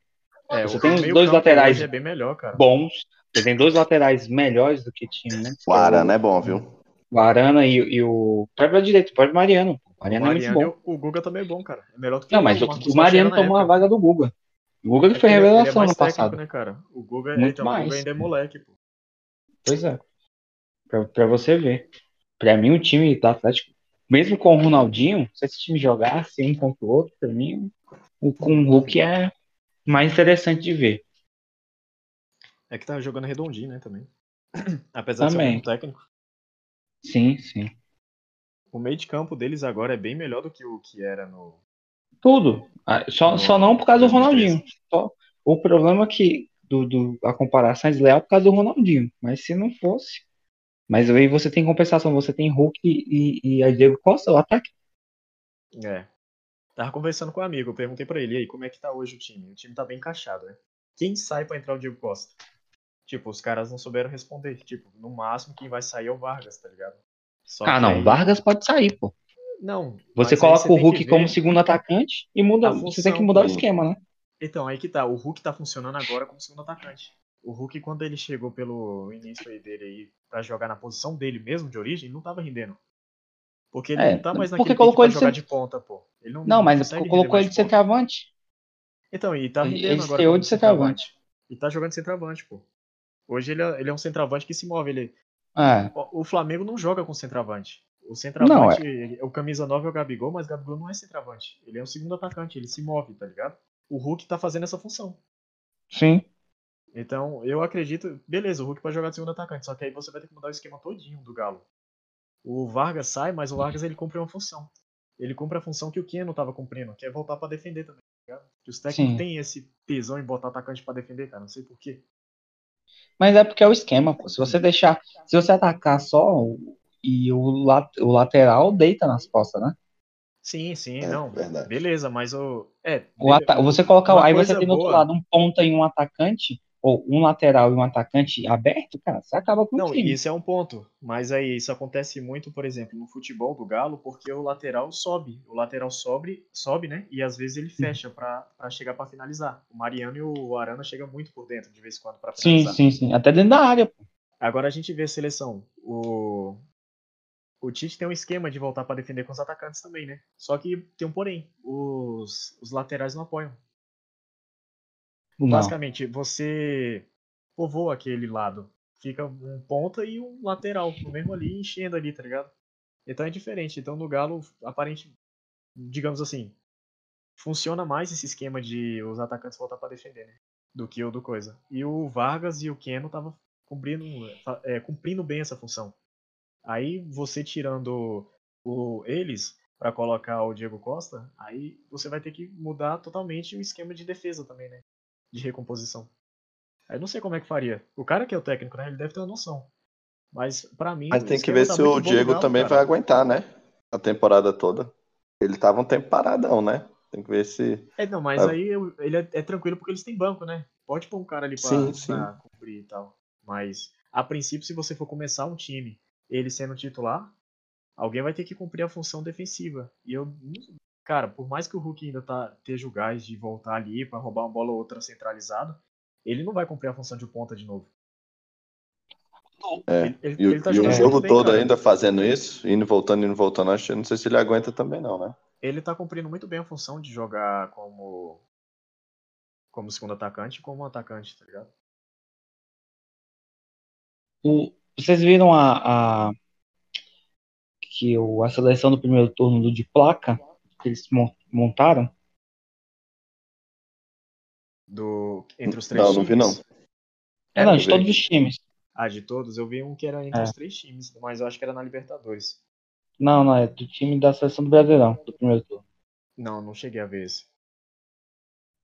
É, Você tem os dois laterais É bem melhor, cara. Bons. Você tem dois laterais melhores do que tinha antes. que O é Arana é bom, viu? O Arana e, e o próprio direito, o próprio Mariano. O O Mariano é muito Mariano bom. o, o Guga também é bom, cara. É melhor do que Não, mas o, o Mariano tomou a vaga do Guga. O Guga que É foi que ele- ele é revelação mais no técnico, passado. né, cara? O Guga, Muito então, o mais. Guga ainda é moleque, pô. Pois é. Pra, pra você ver. Pra mim, o time do Atlético, mesmo com o Ronaldinho, se esse time jogasse um contra o outro, pra mim, o com o Hulk é mais interessante de ver. É que tá jogando redondinho, né, também. Apesar de ser Também. um técnico. Sim, sim. O meio de campo deles agora é bem melhor do que o que era no. Tudo. Ah, Só, No- só não por causa do 2013. Ronaldinho. Só, o problema é que do, do, a comparação é desleal por causa do Ronaldinho. Mas se não fosse. Mas aí você tem compensação, você tem Hulk e, e a Diego Costa, o ataque. É. Tava conversando com um amigo, eu perguntei pra ele, e aí, como é que tá hoje o time? O time tá bem encaixado, né? Quem sai pra entrar o Diego Costa? Tipo, os caras não souberam responder. Tipo, no máximo quem vai sair é o Vargas, tá ligado? Só ah, que não, aí- Vargas pode sair, pô. Não. Você mas coloca o tem que Hulk como segundo atacante e muda. Você tem que mudar o do- esquema, né? Então, aí que tá. O Hulk tá funcionando agora como segundo atacante. O Hulk, quando ele chegou pelo início aí dele aí pra jogar na posição dele mesmo, de origem, não tava rendendo. Porque ele É, não tá mais naquele colocou pra ele jogar de ponta, pô. Ele não, Não, mas consegue render colocou ele de centroavante. Então, e tá Ele- rendendo ele agora como de centroavante. E tá jogando centroavante, pô. Hoje ele é, ele é um centroavante que se move. Ele, É, o o Flamengo não joga com centroavante. O centroavante, ele- o camisa 9 é o Gabigol, mas o Gabigol não é centroavante. Ele é um segundo atacante, ele se move, tá ligado? O Hulk tá fazendo essa função. sim. Então, eu acredito, beleza, o Hulk pode jogar de segundo atacante, só que aí você vai ter que mudar o esquema todinho do Galo. O Vargas sai, mas o Vargas ele cumpre uma função. Ele cumpre a função que o Keno tava cumprindo, que é voltar pra defender também, tá ligado? Que os técnicos Sim. têm esse tesão em botar atacante pra defender, cara, não sei porquê. Mas é porque é o esquema, pô. Se você deixar. Se você atacar só e o, la- o lateral deita nas costas, né? Sim, sim, É, não. verdade. Beleza, mas o. É. O ata- você coloca. uma Aí você tem do outro lado um ponta e um atacante, ou um lateral e um atacante aberto, cara, você acaba com o Não, time. isso é um ponto. Mas aí isso acontece muito, por exemplo, no futebol do Galo, porque o lateral sobe. O lateral sobe, sobe, né? E às vezes ele fecha pra, pra chegar pra finalizar. O Mariano e o Arana chegam muito por dentro de vez em quando pra Sim, finalizar. sim, sim. Até dentro da área, pô. Agora a gente vê a seleção. O, o Tite tem um esquema de voltar pra defender com os atacantes também, né? Só que tem um porém. Os, os laterais não apoiam. Não. Basicamente, você povoa aquele lado fica um ponta e um lateral, mesmo ali, enchendo ali, tá ligado? Então é diferente. Então no Galo, aparente, digamos assim, funciona mais esse esquema de os atacantes voltar para defender, né? Do que o do coisa. E o Vargas e o Keno estavam cumprindo, é, cumprindo bem essa função. Aí você tirando o, eles para colocar o Diego Costa, aí você vai ter que mudar totalmente o esquema de defesa também, né? De recomposição. Aí não sei como é que faria. O cara que é o técnico, né? Ele deve ter uma noção. Mas para mim. Mas tem que ver tá se o Diego Galo, também cara. vai aguentar, né? A temporada toda. Ele tava um tempo paradão, né? Tem que ver se. É, não, mas aí ele é, é, tranquilo porque eles têm banco, né? Pode pôr um cara ali pra, sim, sim. pra cumprir e tal. Mas, a princípio, se você for começar um time, ele sendo titular, alguém vai ter que cumprir a função defensiva. E eu. Cara, por mais que o Hulk ainda tá, esteja o gás de voltar ali para roubar uma bola ou outra centralizado, ele não vai cumprir a função de ponta de novo. É. Ele, ele, e, ele tá e o jogo bem, todo cara. ainda fazendo isso, indo voltando, indo voltando, acho, não sei se ele aguenta também não, né? Ele tá cumprindo muito bem a função de jogar como como segundo atacante e como atacante, tá ligado? O, vocês viram a, a que o, a seleção do primeiro turno do de placa que eles montaram? Do, entre os três não, times? Não, não vi não. É, não, de todos os times. Ah, de todos? Eu vi um que era entre é. os três times, mas eu acho que era na Libertadores. Não, não, é do time da seleção do Brasileirão, do primeiro turno. Não, não cheguei a ver esse.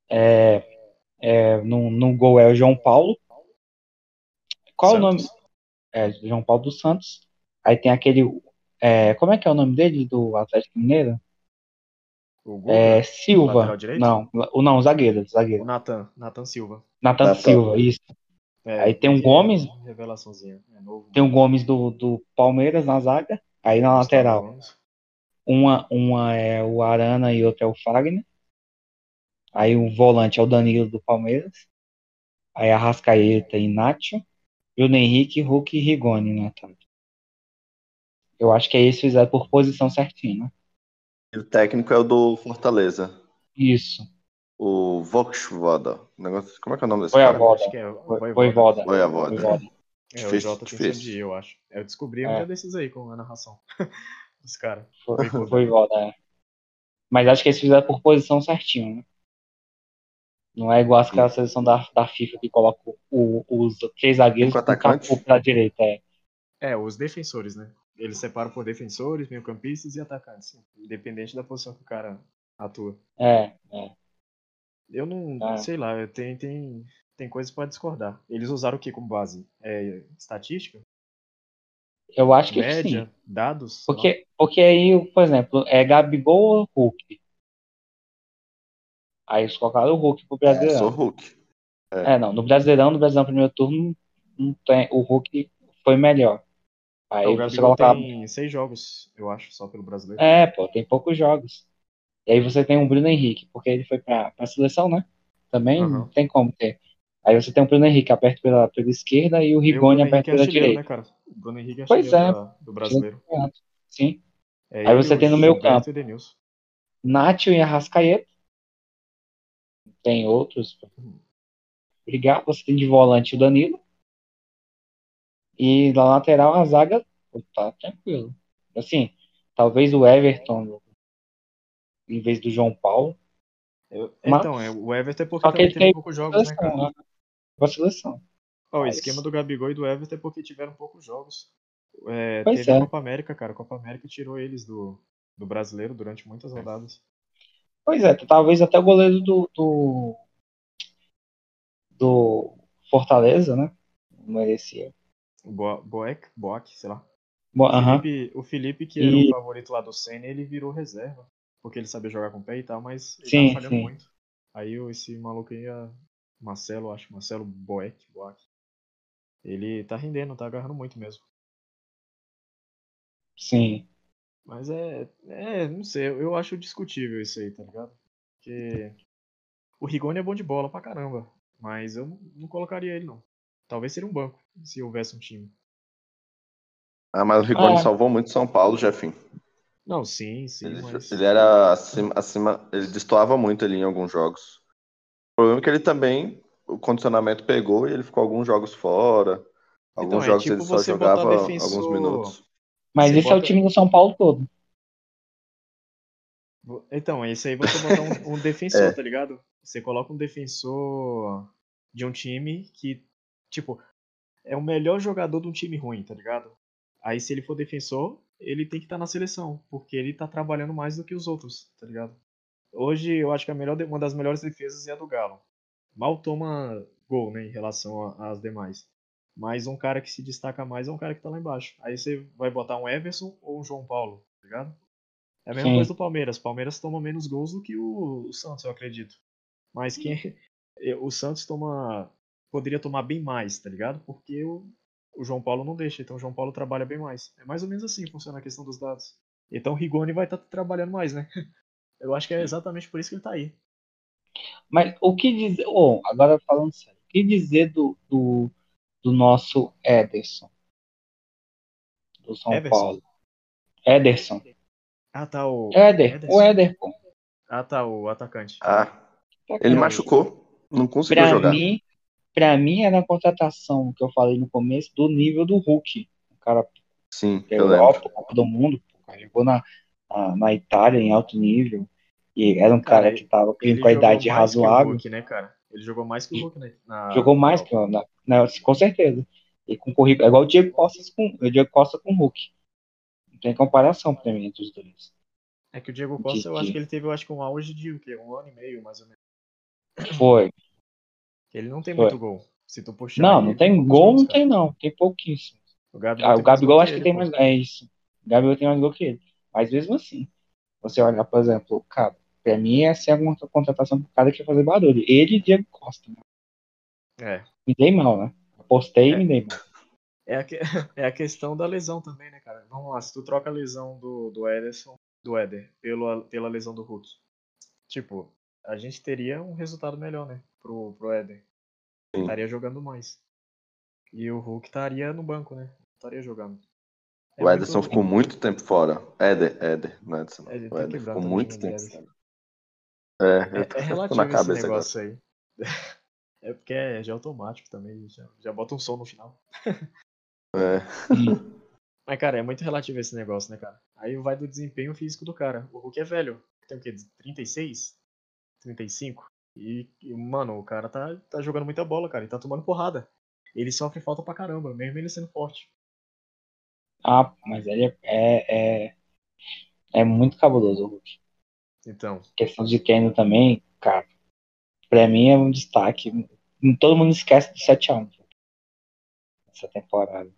É, é, no, no gol é o João Paulo. Qual Santos. o nome? É, João Paulo dos Santos. Aí tem aquele. É, como é que é o nome dele, do Atlético Mineiro? É, Silva. Não, o não, o zagueiro, zagueiro. O Nathan, Nathan Silva. Nathan Silva, isso. É, aí tem um Gomes. Revelaçãozinha. É novo, tem um Gomes do, do Palmeiras na zaga. Aí na lateral. Uma, uma é o Arana e outra é o Fagner. Aí o volante é o Danilo do Palmeiras. Aí a Rascaeta e Nacho. E o Henrique, Hulk e Rigoni no ataque. Eu acho que aí eles fizeram por posição certinho, né? E o técnico é o do Fortaleza. Isso. O Voxvoda. Negócio... Como é que é o nome desse Foi cara? A voda. Acho que é Voivoda. Voivoda. Voivoda. É, difícil, o Jota difícil. tem eu acho. Eu descobri um é. desses aí com a narração. Os caras. Foi, foi Voda, é. Mas acho que eles fizeram por posição certinho, né? Não é igual aquela seleção da, da FIFA que coloca o, os três zagueiros para a direita. É. é, os defensores, né? Eles separam por defensores, meio-campistas e atacantes, independente da posição que o cara atua. É, é. Eu não, é. sei lá, tem, tem, tem coisas para discordar. Eles usaram o que como base? É, estatística? Eu acho que Média, sim. dados? Porque, porque aí, por exemplo, é Gabigol ou Hulk? Aí eles colocaram o Hulk pro Brasileirão. É, sou Hulk. É. é. não, no Brasileirão, no Brasileirão primeiro turno, não tem, o Hulk foi melhor. Aí o você colocava... tem seis jogos, eu acho, só pelo brasileiro. É, pô, tem poucos jogos. E aí você tem o Bruno Henrique, porque ele foi pra, pra seleção, né? Também uhum. tem como ter. Aí você tem o Bruno Henrique aberto pela, pela esquerda e o Rigoni aberto pela direita. Né, cara? O Bruno Henrique é pois é. do brasileiro. Sim. É aí você tem no meio campo Nátio e Arrascaeta. Tem outros. Brigar. Você tem de volante o Danilo. E na lateral a zaga tá tranquilo. Assim, talvez o Everton em vez do João Paulo. Eu, mas, então, é, o Everton é porque também ele tem poucos jogos, né, cara? Né? seleção. Oh, o esquema do Gabigol e do Everton é porque tiveram poucos jogos. É, teve é. a Copa América, cara. A Copa América tirou eles do, do brasileiro durante muitas rodadas. Pois é, talvez até o goleiro do, do, do Fortaleza, né? Merecia. Bo Boeck, sei lá. Bo o, Felipe, o Felipe, que era e... o favorito lá do Senna, ele virou reserva. Porque ele sabia jogar com o pé e tal, mas ele sim, tava falhando sim. muito. Aí esse maluco aí, Marcelo, acho, Marcelo Boeck, Boeck, ele tá rendendo, tá agarrando muito mesmo. Sim. Mas é, é, não sei, eu acho discutível isso aí, tá ligado? Porque o Rigoni é bom de bola pra caramba, mas eu não colocaria ele não. Talvez seria um banco, se houvesse um time. Ah, mas o Rigoni ah. salvou muito São Paulo, Jefinho. Não, sim, sim. Ele, mas... ele era acima, acima, ele destoava muito ali em alguns jogos. O problema é que ele também, o condicionamento pegou e ele ficou alguns jogos fora. Alguns Então, é jogos tipo ele só jogava defensor- alguns minutos. Mas Você esse é o bota- time do São Paulo todo. Então, esse aí você botar um, um defensor, É. tá ligado? Você coloca um defensor de um time que, tipo, é o melhor jogador de um time ruim, tá ligado? Aí se ele for defensor, ele tem que estar na seleção, porque ele tá trabalhando mais do que os outros, tá ligado? Hoje eu acho que a melhor, uma das melhores defesas é a do Galo. Mal toma gol, né, em relação às demais. Mas um cara que se destaca mais é um cara que tá lá embaixo. Aí você vai botar um Everson ou um João Paulo, tá ligado? É a mesma Sim. coisa do Palmeiras. O Palmeiras toma menos gols do que o, o Santos, eu acredito. Mas quem o Santos toma poderia tomar bem mais, tá ligado? Porque o, o João Paulo não deixa, então o João Paulo trabalha bem mais. É mais ou menos assim que funciona a questão dos dados. Então o Rigoni vai estar trabalhando mais, né? Eu acho que é exatamente por isso que ele tá aí. Mas o que dizer. Oh, agora falando sério, o que dizer do, do, do nosso Ederson? Do São Everson? Paulo. Ederson. Ah, tá o Éder, Ederson. o Éder, pô. Ah, tá o atacante. Ah, ele É, o- machucou. Não conseguiu Pra jogar. mim, pra mim era a contratação que eu falei no começo do nível do Hulk. O cara Sim, da eu lembro. Europa, Copa do Mundo, pô, jogou na, na, na Itália em alto nível. E era um cara, Cara, que tava com a idade jogou mais que o razoável. Hulk, né, cara? Ele jogou mais que o Hulk, né? Na- Jogou mais que o- na, na- com certeza. E com currículo, é igual o Diego Costa com o Diego Costa com o Hulk. Não tem comparação pra mim entre os dois. É que o Diego Costa, eu de- acho que ele teve, eu acho que um auge de o quê? Um ano e meio, mais ou menos. Foi. Ele não tem Foi. muito gol. Se tu puxar Não, ele, não tem gol, não tem não. Tem pouquíssimo. O Gabigol, Ah, tem o Gabigol gol acho que ele, tem pô. mais. É isso. O Gabigol tem mais gol que ele. Mas mesmo assim, você olhar, por exemplo, o cara, pra mim essa é uma contratação do cara que ia fazer barulho. Ele e Diego Costa. Né? É. Me dei mal, né? Apostei e É. me dei mal. É a, que- é a questão da lesão também, né, cara? Vamos lá, se tu troca a lesão do, do Ederson, do Éder, pelo, pela lesão do Hulk, tipo, a gente teria um resultado melhor, né, pro, pro Éder. Sim. Estaria jogando mais. E o Hulk estaria no banco, né? Estaria jogando. É O Ederson muito- ficou muito tempo fora. Éder, Éder, não é Ederson. não. É, ele o Éder ficou também, muito né, tempo fora. É, É, eu tô é relativo na esse cabeça agora. negócio aí. É porque é de automático também, já, já bota um som no final. É. Mas, cara, é muito relativo esse negócio, né, cara? Aí vai do desempenho físico do cara. O Hulk é velho. Tem o quê? 36? 35? E, e, mano, o cara tá, tá jogando muita bola, cara. Ele tá tomando porrada. Ele sofre falta pra caramba, mesmo ele sendo forte. Ah, mas ele é, é, é, é muito cabuloso o Hulk. Então, Questão de treino também, cara. Pra mim é um destaque. Todo mundo esquece do 7x1 essa temporada.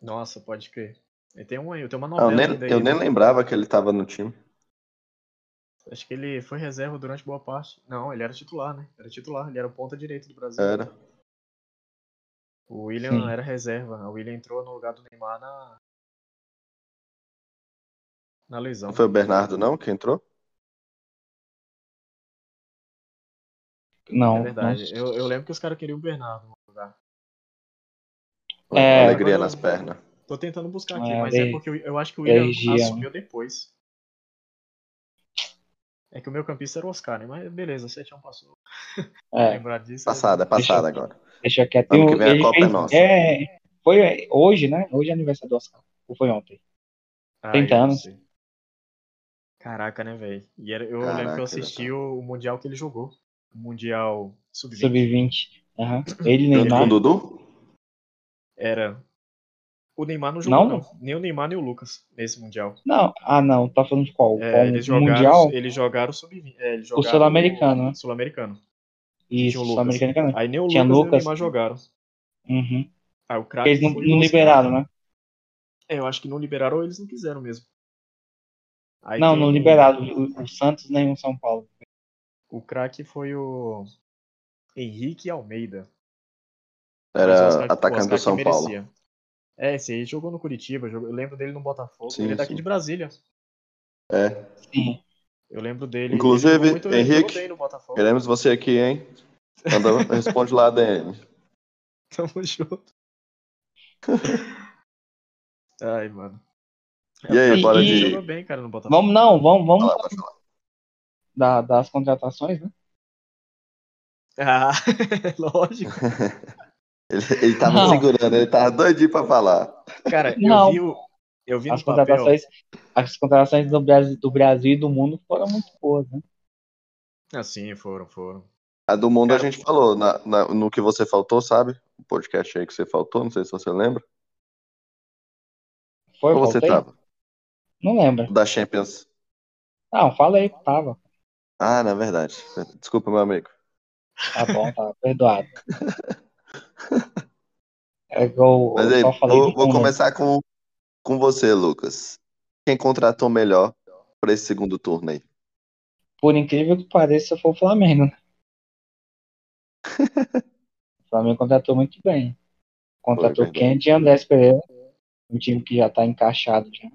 nossa, pode crer. E tem um aí, tem uma Ah, novela eu nem, ainda aí, eu nem né? lembrava que ele tava no time. Acho que ele foi reserva durante boa parte. Não, ele era titular, né? Era titular, ele era o ponta direito do Brasil. Era. O William Sim. era reserva. O William entrou no lugar do Neymar na. Na lesão. Não foi o Bernardo, não, que entrou? Não, É verdade. não- Eu, eu lembro que os caras queriam o Bernardo no lugar. É. Alegria nas pernas. Tô tentando buscar aqui, É, mas é porque eu, eu acho que o William energia, assumiu depois. É que o meu campista era o Oscar, né? Mas beleza, 7x1 passou. é, Lembrar disso. Passada, é passada Deixa- agora. deixa quieto. Ano que vem a Copa é nossa. é, foi hoje, né? Hoje é aniversário do Oscar. Ou foi ontem? Ah, 30 eu não anos. sei. Caraca, né, velho? E era- eu Caraca, lembro que eu assisti o, o Mundial que ele jogou. O Mundial Sub-20. Sub-20. Aham. Ele Junto com Neymar. o Dudu? Era. O Neymar não jogou, Não? não. Nem o Neymar nem o Lucas nesse Mundial. Não, ah não, tá falando de qual? É, Qual? eles O jogaram, Mundial? eles jogaram sub-20. É, eles jogaram Sul-Americano, né? Sul-Americano. Isso, tinha o Lucas. Sul-Americano. Aí nem o Tinha Lucas nem o Lucas. Neymar jogaram. Uhum. Aí o craque Eles não, não o liberaram, né? É, eu acho que não liberaram ou eles não quiseram mesmo. Aí Não, tem não o- liberaram. O, o Santos nem o São Paulo. O craque foi o Henrique Almeida. O Era o É, atacante do São Paulo. merecia. É, esse aí jogou no Curitiba, eu lembro dele no Botafogo. Sim, ele é daqui sim. de Brasília. É. Sim. Eu lembro dele. Inclusive, muito, Henrique, bem no Botafogo. Queremos você aqui, hein? Manda, responde lá, DM. Tamo junto. Ai, mano. E aí, Ele bora de- jogou bem, cara, no Botafogo. Vamos não, vamos, vamos da- das contratações, né? Ah, lógico. Ele, ele tava Não. segurando, ele tava doidinho pra falar. Cara, Não. eu vi o. Eu vi As no papel. contratações, as contratações do Brasil, do Brasil e do mundo foram muito boas, né? Ah, sim, foram, foram. A do mundo a Cara, gente falou, na- na- no que você faltou, sabe? O podcast aí que você faltou, não sei se você lembra. Foi, Ou você tava? Não lembro. Da Champions. Não, falei que tava. Ah, na verdade. Desculpa, meu amigo. Tá bom, tá perdoado. É igual Mas aí, vou, vou começar com, com você, Lucas. Quem contratou melhor para esse segundo turno aí? Por incrível que pareça, foi o Flamengo. né? O Flamengo contratou muito bem. Contratou. Kennedy e Andrés Pereira, um time que já está encaixado já.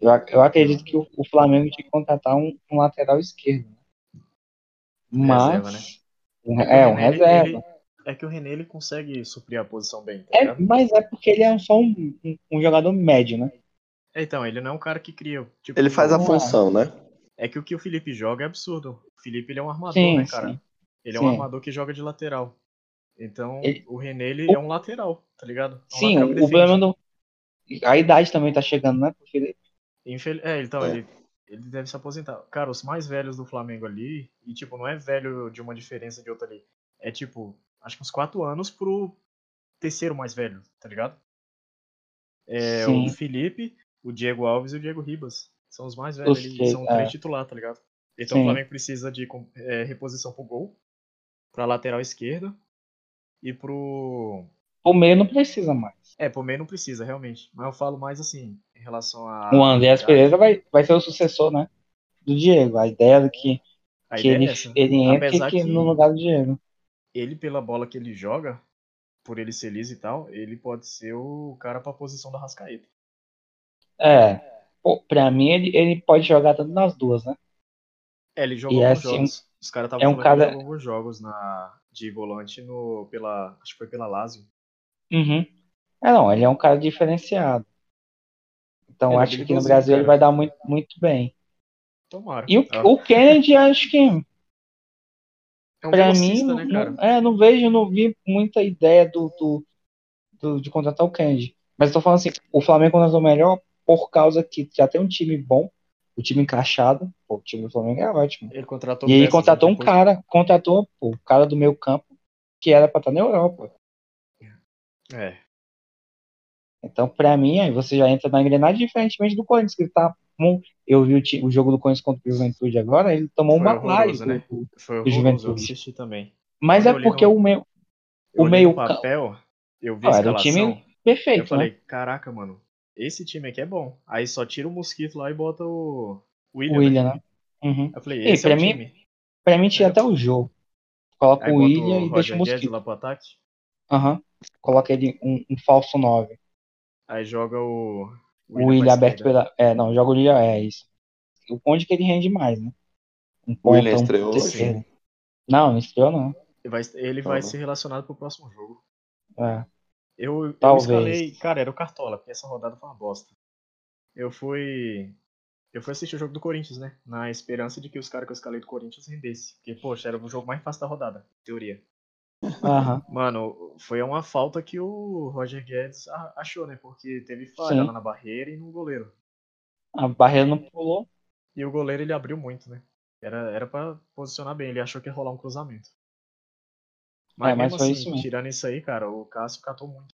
Eu, eu acredito que o, o Flamengo tinha que contratar um, um lateral esquerdo. né? Reserva, né? Mas. um- é, um reserva. É que o René ele consegue suprir a posição bem, tá É, mas é porque ele é só um, um- um jogador médio, né? É, Então, ele não é um cara que cria. Tipo, Ele faz a é. função, né? É que o que o Felipe joga é absurdo. O Felipe ele é um armador, Sim, né, cara? sim. Ele é um Sim. armador que joga de lateral. Então, Ele- o René ele o- é um lateral, tá ligado? É um Sim, o, problema do. A idade também tá chegando, né? Porque ele- Infel- É, então, É. Ele, ele deve se aposentar. Cara, os mais velhos do Flamengo ali, e tipo, não é velho de uma diferença de outra ali. É tipo, acho que uns 4 anos pro terceiro mais velho, tá ligado? É Sim. o Felipe, o Diego Alves e o Diego Ribas. São os mais velhos três, são é. três titular, tá ligado? Então Sim. o Flamengo precisa de é, reposição pro gol, pra lateral esquerda e pro. o meio não precisa mais. É, pro meio não precisa, realmente. Mas eu falo mais assim, em relação a. o Andrés Pereira vai, vai ser o sucessor, né? Do Diego. A ideia é que, a que ele, é ele entre Apesar que que- no lugar do Diego. Ele pela bola que ele joga, por ele ser liso e tal, ele pode ser o cara pra posição da Rascaeta. É. Pô, pra mim, ele, ele pode jogar tanto nas duas, né? É, ele jogou alguns assim, jogos. Os caras estavam é um ele cara- alguns jogos na, de volante no, pela. Acho que foi pela Lazio. Uhum. É, não, ele é um cara diferenciado. Então, Ele é acho que no habilidosinho, Brasil ele cara. vai dar muito, muito bem. Tomara. E o, Ah, o Kennedy, acho que, é um pra mim, né, não, é, não vejo, não vi muita ideia do, do, do- de contratar o Kennedy. Mas eu tô falando assim, o Flamengo contratou melhor por causa que já tem um time bom, o time encaixado. Pô, o time do Flamengo é ótimo. Ele contratou E aí contratou um cara, contratou pô, o cara do meio campo, que era pra estar na Europa. É. Então, pra mim, aí você já entra na engrenagem diferentemente do Corinthians, que ele tá. Eu vi o, ti- o jogo do Corinthians contra o Juventude agora, ele tomou Foi uma live. né? do- Foi do Juventude. assisti também. Mas Quando eu é porque no- o meio. Eu O meio papel, eu vi Ah, era um escalação, time perfeito, eu falei, né? caraca, mano, esse time aqui é bom. Aí só tira o Mosquito lá e bota o O William, né? William, né? Uhum. Eu falei, Ei, esse é pra o mim, time. Pra mim, tira até o jogo. Coloca Aí o William o e deixa o Mosquito. lá pro ataque. Aham. Coloca ele um, um falso 9. Aí joga o. O William aberto esquerda. pela. É, não, joga o William, é isso. O onde que ele rende mais, né? Um O William um estreou hoje? Não, não estreou, não. Ele vai, ele vai ser relacionado pro próximo jogo. É. Eu, eu escalei. Cara, era o Cartola, porque essa rodada foi uma bosta. Eu fui. Eu fui assistir o jogo do Corinthians, né? Na esperança de que os caras que eu escalei do Corinthians rendessem. Porque, poxa, era o jogo mais fácil da rodada, em teoria. Aham. Mano, foi uma falta que o Roger Guedes a- achou, né? Porque teve falha Sim. lá na barreira e no goleiro. A barreira não pulou. E o goleiro ele abriu muito, né? Era, era pra posicionar bem, ele achou que ia rolar um cruzamento. Mas, É, mas mesmo foi assim, isso mesmo. tirando isso aí, cara, o Cássio catou muito.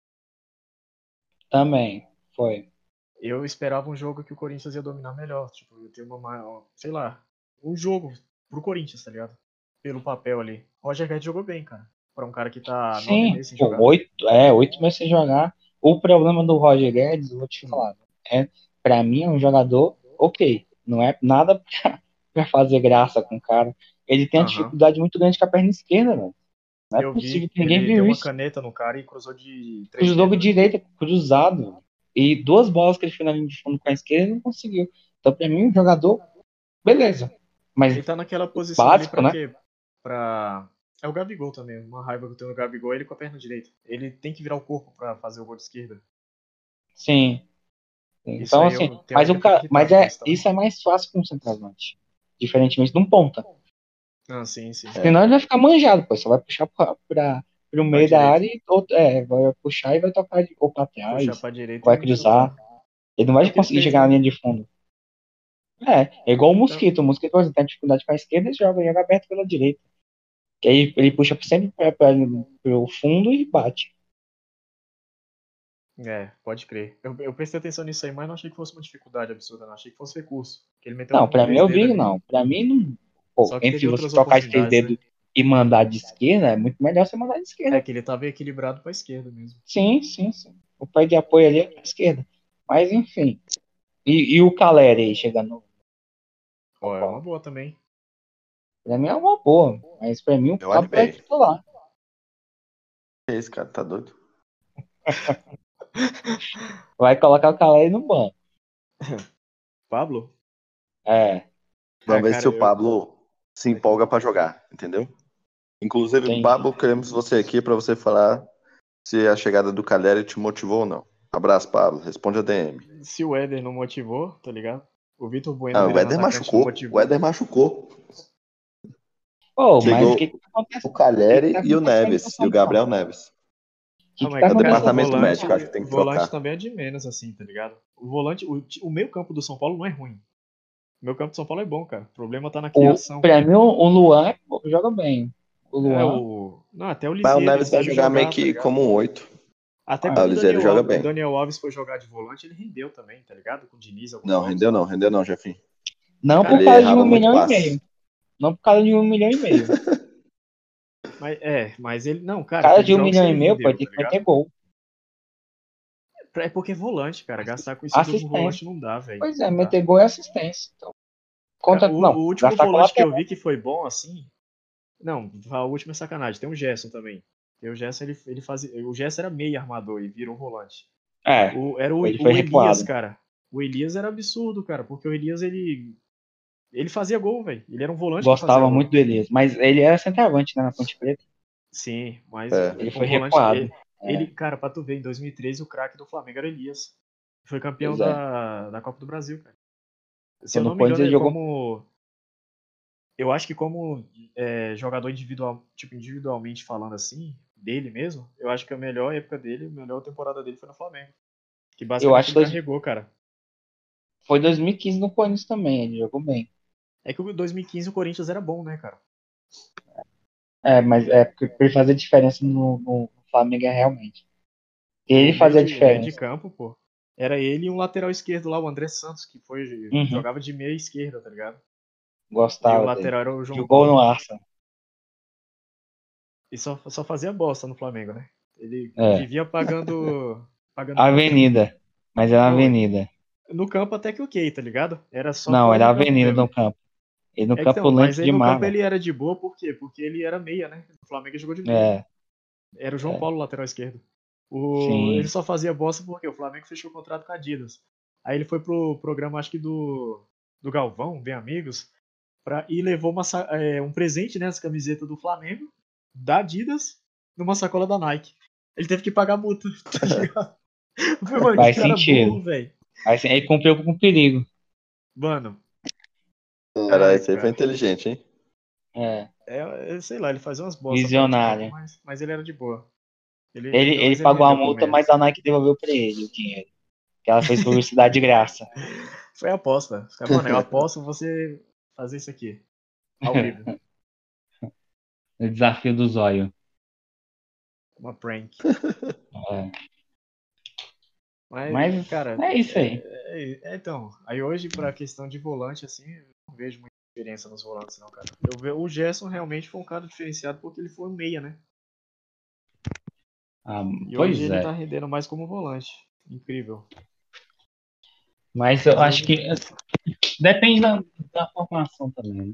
Também. Foi. Eu esperava um jogo que o Corinthians ia dominar melhor. Tipo, ia ter uma maior. Sei lá. Um jogo pro Corinthians, tá ligado? Pelo papel ali. Roger Guedes jogou bem, cara. Pra um cara que tá Sim, meses sem jogar. oito, é, oito meses sem jogar. O problema do Roger Guedes, vou te falar, é, pra mim é um jogador ok. Não é nada pra, pra fazer graça com o cara. Ele tem uma Aham. dificuldade muito grande com a perna esquerda, velho. Não é eu possível que ninguém ele viu deu uma isso. caneta no cara e cruzou de três Cruzou com dedos. direita, cruzado. E duas bolas que ele fez na linha de fundo com a esquerda, ele não conseguiu. Então, pra mim, um jogador, beleza. Mas Ele tá naquela posição Básico, né? quê? Pra. É o Gabigol também. Uma raiva que eu tenho no Gabigol é ele com a perna direita. Ele tem que virar o corpo pra fazer o gol de esquerda. Sim. Isso Então, assim, eu- mas o cara, mas é, isso é mais fácil com um centroavante. Diferentemente de um ponta. Ah, sim, sim. É. Senão ele vai ficar manjado, pô. Só vai puxar pra, pra, pro meio da direita. área e é, vai puxar e vai tocar de, ou pra trás, Puxar pra direita. vai cruzar. Ele não vai É conseguir chegar na linha de fundo. É, é igual o Mosquito. O Mosquito, por exemplo, tem dificuldade com a esquerda e joga, joga aberto pela direita. Que aí ele puxa sempre pra, pra, pro fundo e bate. É, pode crer. Eu, eu prestei atenção nisso aí, mas não achei que fosse uma dificuldade absurda, não. Achei que fosse recurso. Que ele Não, pra mim eu vi, ali. não. Pra mim não. Pô, entre você esses três oportunidades, dedos e mandar de esquerda, é muito melhor você mandar de esquerda. É que ele tava equilibrado pra esquerda mesmo. Sim, sim, sim. O pai de apoio ali é pra esquerda. Mas enfim. E, e o Caleri aí chegando. Ó, é uma boa também. Pra mim é uma boa. Mas pra mim o Eu Pablo é animei. titular. Que esse cara tá doido? Vai colocar o Caleri no banco. Pablo? É. Vamos Ah, ver cara, se o eu- Pablo se empolga pra jogar, entendeu? Inclusive, Entendi. Pablo, queremos você aqui pra você falar se a chegada do Caleri te motivou ou não. Abraço, Pablo. Responde a DM. Se o Éder não motivou, tá ligado? O Vitor Bueno. Ah, o Éder machucou. O Éder machucou. Pô, mas Chegou o que, que acontece? O Caleri O que tá e o Neves. o E o Gabriel? Neves. O que, Não, que mas tá é o departamento volante, médico, acho que tem que o volante trocar. também é de menos, assim, tá ligado? O volante, o, o meio campo do São Paulo não é ruim. O meu campo do São Paulo é bom, cara. O problema tá na O, criação. pra mim, o, o Luan joga bem. O É, Luan. o... Não, até o Mas Lisieiro. o Neves vai jogar meio tá que ligado? como um oito. Até Ah, o o Daniel, joga Alves, bem. o Daniel Alves foi jogar de volante, ele rendeu também, tá ligado? Com o Diniz. Não, rendeu não, rendeu não, Jefinho. Não por causa de um milhão e passe. meio. Não por causa de um milhão e meio. Mas, é, mas ele. Não, cara. cara teve de um milhão que e meio, tem tá que ligado? meter gol. É porque é volante, cara. Gastar com isso Assistência. volante não dá, velho. Pois é, meter gol é assistência. Então, conta, o, não, o último volante que eu vi que foi bom assim. Não, a última é sacanagem. Tem o Gerson também. Tem o Gerson, ele, ele fazia. O Gerson era meio armador e virou volante. É, O, era o, o Elias, recuado. cara. O Elias era absurdo, cara, porque o Elias ele. Ele fazia gol, velho. Ele era um volante gostava muito do Elias. Mas ele era centroavante, né, na Ponte Preta. Sim, mas É. Ele foi volante, recuado. Ele, É. ele- cara, pra tu ver, em 2013 o craque do Flamengo era Elias. Foi campeão da, da Copa do Brasil, cara. Se eu não me engano, ele jogou- como. Eu acho que como é, jogador individual, tipo, individualmente falando assim, dele mesmo, eu acho que a melhor época dele, a melhor temporada dele foi no Flamengo. Que basicamente acho ele que dois- carregou, cara. Foi 2015 no Corinthians também, ele jogou bem. É que o 2015 o Corinthians era bom, né, cara? É, mas é porque ele fazer diferença no, no Flamengo é realmente. Ele O fazia de- o meio de diferença. campo, pô. Era ele e um lateral esquerdo lá, o André Santos, que foi Uhum. jogava de meia esquerda, tá ligado? E o Gostava. dele. lateral era o João Jogou Paulo. no Arsenal. E só, só fazia bosta no Flamengo, né? Ele É. vivia pagando. pagando Avenida. Mas era Não, Avenida. No campo até que ok, tá ligado? Era só. Não, era Avenida no campo. Ele no É campo então, mas aí no campo ele era de boa, por quê? Porque ele era meia, né? O Flamengo jogou de meia. É, Era o João É. Paulo, lateral esquerdo. O... Ele só fazia bosta porque o Flamengo fechou o contrato com a Adidas. Aí ele foi pro programa, acho que do, do Galvão, Bem Amigos, pra... e levou uma é, um presente, né? Essa camiseta do Flamengo, da Adidas, numa sacola da Nike. Ele teve que pagar a multa, tá ligado? Falei, Mano, Faz sentido. burro, ele cumpriu com perigo. Mano, Cara, Ai, esse aí foi inteligente, hein? É. é, é, sei lá, ele fazia umas bostas. Visionário. Mas, mas ele era de boa. Ele, pelo ele menos pagou a multa, mas a Nike devolveu pra ele o dinheiro. Que ela fez publicidade de graça. Foi aposta. Mano, eu aposto você fazer isso aqui. Ao vivo. O desafio do zóio. Uma prank. É. Mas, Mas cara. é isso aí. é- é, então, aí hoje, pra questão de volante, assim, vejo muita diferença nos volantes, não, cara. Eu ve... O Gerson realmente foi um cara diferenciado porque ele foi um meia, né? Ah, E pois hoje ele é. tá rendendo mais como volante. Incrível. Mas eu acho que depende da, da formação também. né?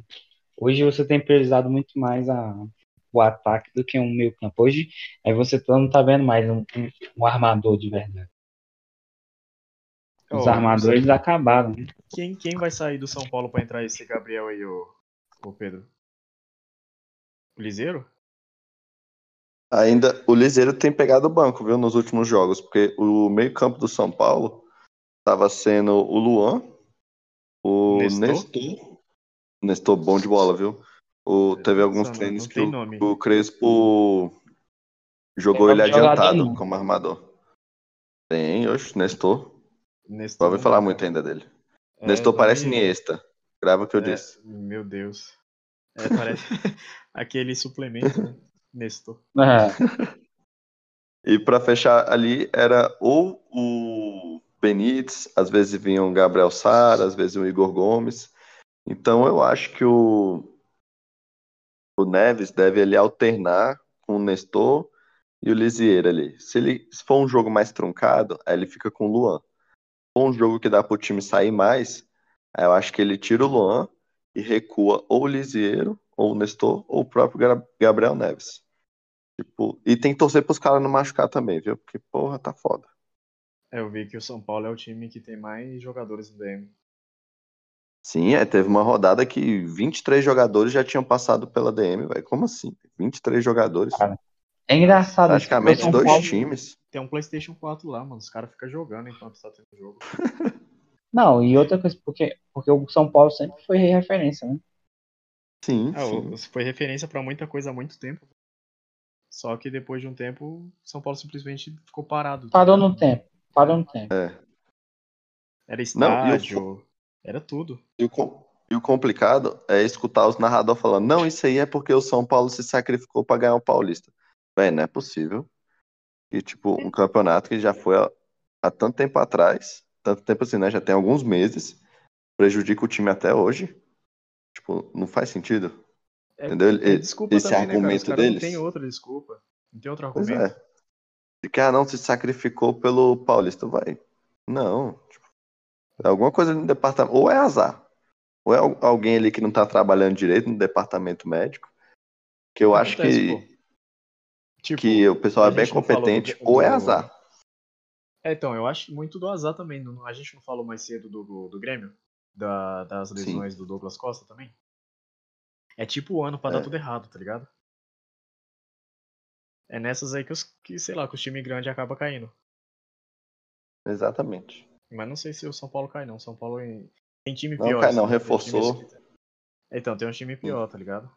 Hoje você tem priorizado muito mais a, o ataque do que um meio campo. Hoje aí você não tá vendo mais um, um- um armador de verdade. Os Ó, armadores acabaram. né? Quem, quem vai sair do São Paulo pra entrar esse Gabriel aí, ô, ô Pedro? O Liseiro? Ainda o Liseiro tem pegado o banco, viu, nos últimos jogos, porque o meio-campo do São Paulo estava sendo o Luan, o Nestor? Nestor. Nestor, bom de bola, viu? O, teve alguns Não, treinos não que tem o, nome. o Crespo Jogou ele nome adiantado como armador. Tem, oxe, Nestor. Nestor Vai falar muito ainda dele. É, Nestor parece nome- Iniesta. Grava o que eu é, disse. Meu Deus. É, parece aquele suplemento, né? Nestor. É, E pra fechar ali era ou o Benítez, às vezes vinha o Gabriel Sara, às vezes o Igor Gomes. Então eu acho que o, o Neves deve ali alternar com o Nestor e o Lisieiro ali. Se ele se for um jogo mais truncado, aí ele fica com o Luan. Um jogo que dá pro time sair mais, aí eu acho que ele tira o Luan e recua ou o Lisieiro, ou o Nestor, ou o próprio Gabriel Neves. Tipo, e tem que torcer pros caras não machucar também, viu? Porque, porra, tá foda. É, eu vi que o São Paulo é o time que tem mais jogadores no DM. Sim, é, teve uma rodada que 23 jogadores já tinham passado pela DM, velho. Como assim? 23 jogadores. Cara, é engraçado. porque Praticamente dois times. Tem um PlayStation 4 lá, mano. Os caras ficam jogando enquanto tá tendo jogo. Não, e outra coisa, porque, porque o São Paulo sempre foi referência, né? Sim, É, sim. foi referência pra muita coisa há muito tempo. Só que depois de um tempo, São Paulo simplesmente ficou parado. Parou no tempo. Parou no tempo. É. Era Não, e o estádio, era tudo. E o, e o complicado é escutar os narradores falando, não, isso aí é porque o São Paulo se sacrificou pra ganhar o Paulista. Véi, não é possível. E, tipo, um campeonato que já foi há, há tanto tempo atrás, tanto tempo assim, né? Já tem alguns meses, prejudica o time até hoje. Tipo, não faz sentido. É, Entendeu? é desculpa esse também, né, argumento não deles. tem outra desculpa. Não tem outro Pois argumento. é. De que, ah, não, se sacrificou pelo Paulista, vai. Não. Tipo, é alguma coisa no departamento. Ou é azar. Ou é al- alguém ali que não tá trabalhando direito no departamento médico. Que eu acho Acontece, que, pô. Tipo, que o pessoal é bem não competente. do- Ou é azar. É, então, eu acho muito do azar também. não- A gente não falou mais cedo do, do, do Grêmio? Da- das Sim. lesões do Douglas Costa também? É tipo o ano pra É. dar tudo errado, tá ligado? É nessas aí que, os, que sei lá, que os times grandes acabam caindo. Exatamente. Mas não sei se o São Paulo cai, não. São Paulo em- tem time Não pior. cai não, assim, tem times reforçou. que- Então, tem um time pior, tá ligado?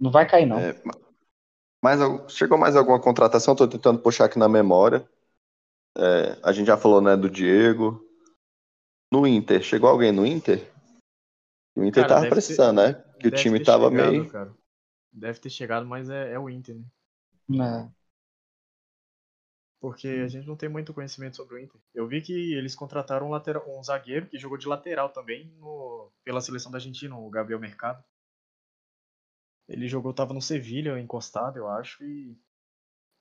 Não vai cair, não. É, ma- mais, chegou mais alguma contratação? Tô tentando puxar aqui na memória. É, a gente já falou, né, do Diego. No Inter, chegou alguém no Inter? O Inter Cara, tava deve ter- precisando, né? Que o time tava chegado, meio. Cara. Deve ter chegado, mas é, é o Inter, né? É. Porque a gente não tem muito conhecimento sobre o Inter. Eu vi que eles contrataram um, lateral, um zagueiro que jogou de lateral também no- pela seleção da Argentina, o Gabriel Mercado. Ele jogou, tava no Sevilha, encostado, eu acho, e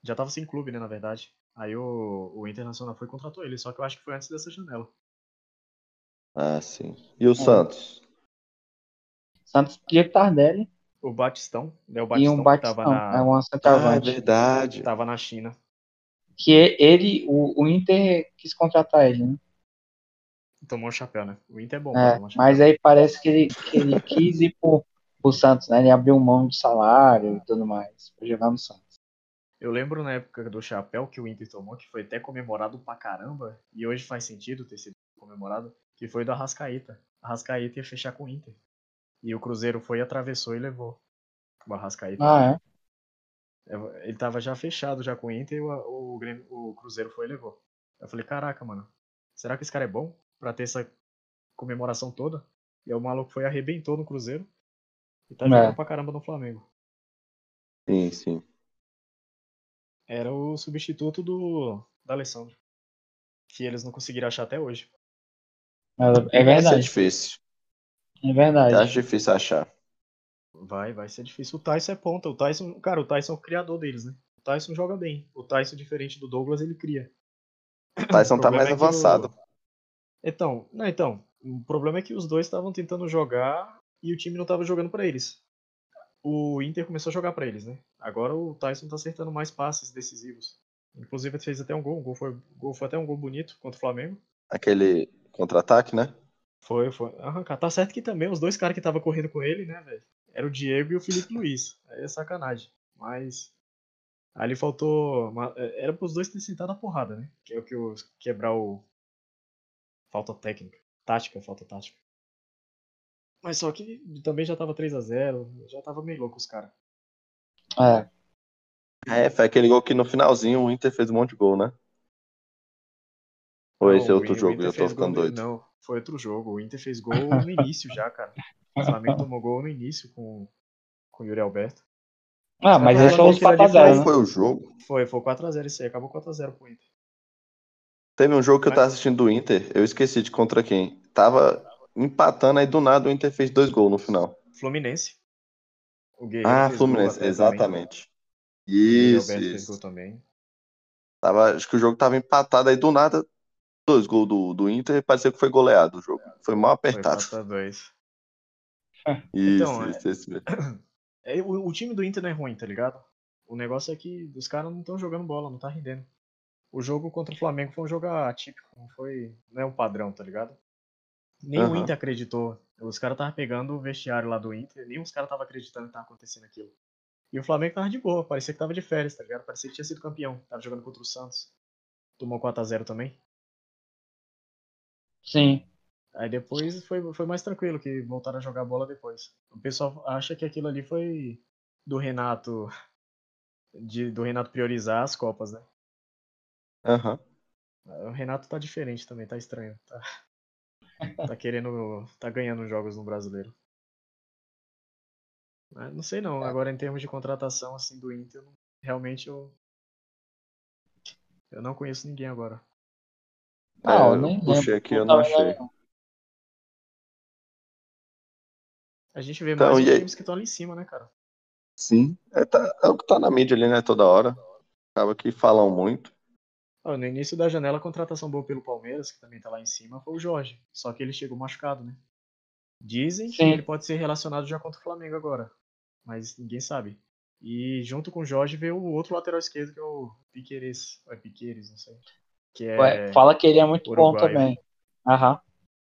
já tava sem clube, né, na verdade. Aí o, o Internacional foi e contratou ele, só que eu acho que foi antes dessa janela. Ah, sim. E o Santos? Santos, Diego Tardelli O Batistão, né, o e Batistão um que Batistão. tava na, É uma Ah, é verdade. tava na China. que ele, o, o Inter quis contratar ele, né? Tomou um chapéu, né? O Inter é bom, É, um mas aí parece que ele, que ele quis ir pro, pro Santos, né? Ele abriu mão de salário e tudo mais pra jogar no Santos. Eu lembro na época do chapéu que o Inter tomou, que foi até comemorado pra caramba, e hoje faz sentido ter sido comemorado, que foi do Arrascaeta. Arrascaeta ia fechar com o Inter. E o Cruzeiro foi, atravessou e levou o Arrascaeta. Ah, é? Ele tava já fechado já com o Inter e o, o, o Cruzeiro foi e levou. Eu falei, caraca, mano, será que esse cara é bom pra ter essa comemoração toda? E o maluco foi e arrebentou no Cruzeiro e tá É. jogando pra caramba no Flamengo. Sim, sim. Era o substituto do da Alessandro. Que eles não conseguiram achar até hoje. É, é Vai ser verdade. difícil. É verdade. Eu acho difícil achar. Vai, vai ser difícil. O Tyson é ponta. O Tyson, cara, o Tyson é o criador deles, né? O Tyson joga bem. O Tyson, diferente do Douglas, ele cria. O Tyson O tá mais é avançado. o- Então, não, então, o problema é que os dois estavam tentando jogar e o time não tava jogando pra eles. O Inter começou a jogar pra eles, né? Agora o Tyson tá acertando mais passes decisivos. Inclusive ele fez até um gol, o gol foi, gol foi até um gol bonito contra o Flamengo. Aquele contra-ataque, né? Foi, foi. Arrancar. Tá certo que também os dois caras que estavam correndo com ele, né, velho? Era o Diego e o Felipe Luiz. Aí é sacanagem. Mas. Ali faltou. uma- Era pros dois terem sentado a porrada, né? Que é o que o quebrar o. Falta técnica. Tática, falta tática. Mas só que também já tava 3 a 0 já tava meio louco os caras. É. É, foi aquele gol que no finalzinho o Inter fez um monte de gol, né? Ou esse é outro jogo e eu tô ficando doido? Não, foi outro jogo. O Inter fez gol no início já, cara. O Flamengo tomou gol no início com, com o Yuri Alberto. Ah, mas foi falam os que aquilo ali 4x0, Qual né? foi o jogo? Foi, foi 4x0 isso aí, acabou 4x0 pro Inter. Teve um jogo que eu tava assistindo do Inter, eu esqueci de contra quem. Tava empatando, aí do nada o Inter fez dois gols no final. Fluminense. Ah, Fluminense, também. exatamente. O Yuri Isso, isso. também. Tava, acho que o jogo tava empatado, aí do nada, dois gols do, do Inter e parecia que foi goleado o jogo. Foi mal Foi apertado. 4x2. Isso, Então, isso, isso mesmo. É, o, o time do Inter não é ruim, tá ligado? O negócio é que os caras não estão jogando bola, não tá rendendo. O jogo contra o Flamengo foi um jogo atípico, não foi. Não é um padrão, tá ligado? Nem o Aham. Inter acreditou. Os caras estavam pegando o vestiário lá do Inter, nem os caras estavam acreditando que tava acontecendo aquilo. E o Flamengo tava de boa, parecia que tava de férias, tá ligado? Parecia que tinha sido campeão. Tava jogando contra o Santos. Tomou 4x0 também. Sim. Aí depois foi, foi mais tranquilo, que voltaram a jogar bola depois. O pessoal acha que aquilo ali foi do Renato. De, do Renato priorizar as Copas, né? Aham. O Renato tá diferente também, tá estranho. Tá, tá querendo. tá ganhando jogos no brasileiro. Mas não sei não, agora em termos de contratação assim do Inter, eu não- realmente eu. Eu não conheço ninguém agora. Ah, É, eu nem puxei aqui, eu não achei. A A gente vê Então, mais os e aí? times que estão ali em cima, né, cara? Sim. É, tá- é o que tá na mídia ali, né? Toda hora. Acaba que falam muito. No início da janela, a contratação boa pelo Palmeiras, que também tá lá em cima, foi o Jorge. Só que ele chegou machucado, né? Dizem que Sim. ele pode ser relacionado já contra o Flamengo agora. Mas ninguém sabe. E junto com o Jorge veio o outro lateral esquerdo, que é o Piqueires. Ou é Piqueires, não sei. Que é. Ué, Fala que ele é muito bom uruguaio. também. Aham.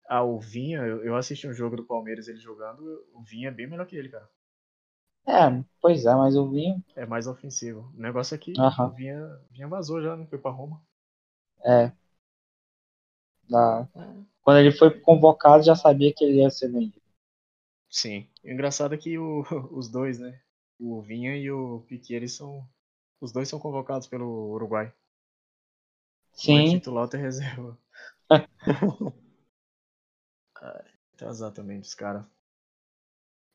Ah, o Vinha, eu, eu assisti um jogo do Palmeiras ele jogando, o Vinha é bem melhor que ele, cara. É, pois é, mas o Vinho. É mais ofensivo. O negócio é que o Vinha, Vinha vazou já, né? Foi pra Roma. É. Da- Quando ele foi convocado, já sabia que ele ia ser vendido. Sim. O engraçado é que o- os dois, né? O Vinha e o Piquet, eles são. Os dois são convocados pelo Uruguai. Um é Sim, titular, outro é reserva. Ai, Tá exatamente os caras.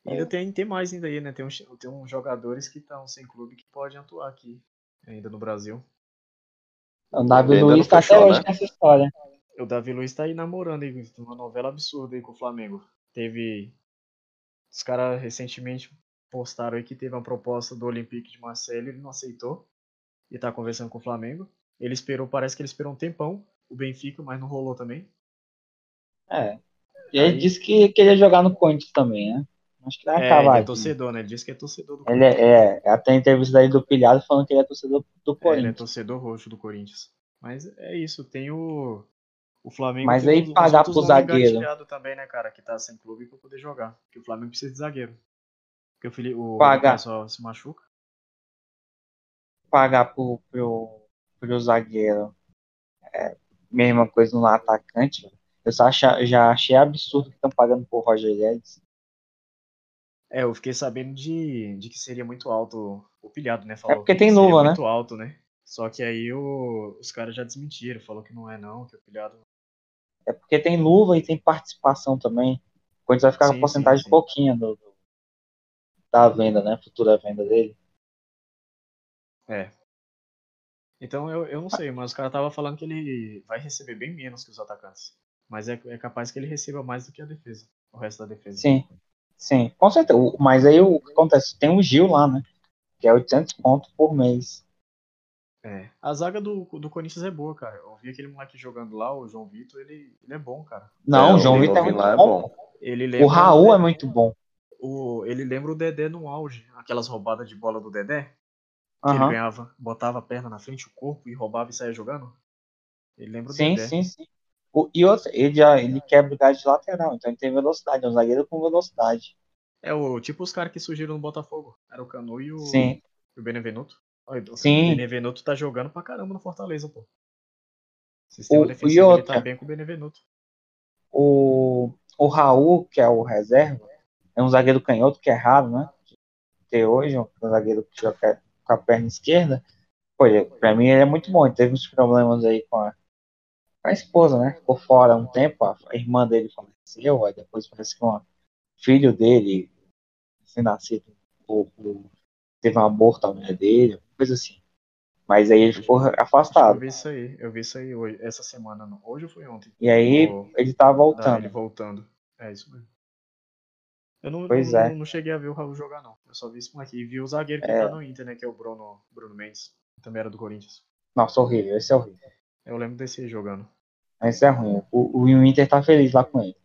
E ainda tem, tem mais ainda aí, né? Tem uns, tem uns jogadores que estão sem clube que podem atuar aqui, ainda no Brasil. o Davi Ainda Luiz tá até hoje né? nessa história. O Davi Luiz tá aí namorando aí, tem uma novela absurda aí com o Flamengo. Teve. Os caras recentemente postaram aí que teve uma proposta do Olympique de Marseille, ele não aceitou. E tá conversando com o Flamengo. Ele esperou, parece que ele esperou um tempão, o Benfica, mas não rolou também. É. E ele Aí- disse que queria jogar no Corinthians também, né? Acho que vai É, é aqui. torcedor, né? Ele disse que é torcedor do Ele é, é, até a entrevista aí do Pilhado falando que ele é torcedor do É, ele é Corinthians. torcedor roxo do Corinthians. Mas é isso, tem o. O Flamengo. Mas aí pagar pro zagueiro. também, né, cara? Que tá sem clube pra poder jogar. Porque o Flamengo precisa de zagueiro. Porque o, Fili- o Pagar. Só se machuca. Pagar pro, pro, pro zagueiro. É, mesma coisa no atacante. Eu só acha- já achei absurdo que estão pagando pro Roger Guedes. É, eu fiquei sabendo de, de que seria muito alto o pilhado, né? Falou É porque que tem luva, né? muito alto, né? Só que aí o- os caras já desmentiram, falou que não é não, que o pilhado. É porque tem luva e tem participação também. O Corinthians vai ficar com Sim, a porcentagem sim, sim. pouquinha do, do- da venda, né? Futura venda dele. É. Então eu, eu não sei, mas os caras estavam falando que ele vai receber bem menos que os atacantes. Mas é, é capaz que ele receba mais do que a defesa. O resto da defesa. Sim, sim, com certeza. Mas aí o que acontece? Tem o Gil lá, né? Que é 800 pontos por mês. É. A zaga do, do Corinthians é boa, cara. Eu vi aquele moleque jogando lá, o João Vitor, ele, ele é bom, cara. Não, É, o João Vitor é muito lá é bom. bom. Ele lembra O Raul é muito bom. o, ele lembra o Dedé no auge. Aquelas roubadas de bola do Dedé. Que ele Aham. ganhava, botava a perna na frente, o corpo, e roubava e saía jogando. Ele lembra o Sim, Dedé. sim, sim. O- e outra, ele, já, ele quebra o gás de lateral, então ele tem velocidade, é um zagueiro com velocidade. É o tipo os caras que surgiram no Botafogo. Era o Canu e o, Sim, e o Benevenuto. Olha, O Sim. Benevenuto tá jogando pra caramba no Fortaleza, pô. O sistema O- e defensivo ele outra? tá bem com o Benevenuto. o, o Raul, que é o reserva, é um zagueiro canhoto, que é raro, né? ter hoje, um zagueiro que joga com a perna esquerda, pô, ele- pra mim ele é muito bom. Ele teve uns problemas aí com a, a esposa, né? Ficou fora um tempo, a, irmã dele faleceu, aí depois parece que um filho dele, assim, nascido, o- o- teve um aborto a mulher dele, coisa assim. Mas aí ele ficou afastado. eu vi isso aí. Eu vi isso aí hoje, essa semana. não. Hoje ou foi ontem? E aí O- ele tá voltando. ele voltando. É isso mesmo. Eu não, Pois não, é. não cheguei a ver o Raul jogar, não. Eu só vi isso aqui. E vi o zagueiro que É. tá no Inter, né? Que é o Bruno, Bruno Mendes. Também era do Corinthians. Nossa, horrível, esse é horrível. Eu lembro desse jogando. Esse é ruim. O, o Inter tá feliz lá com ele.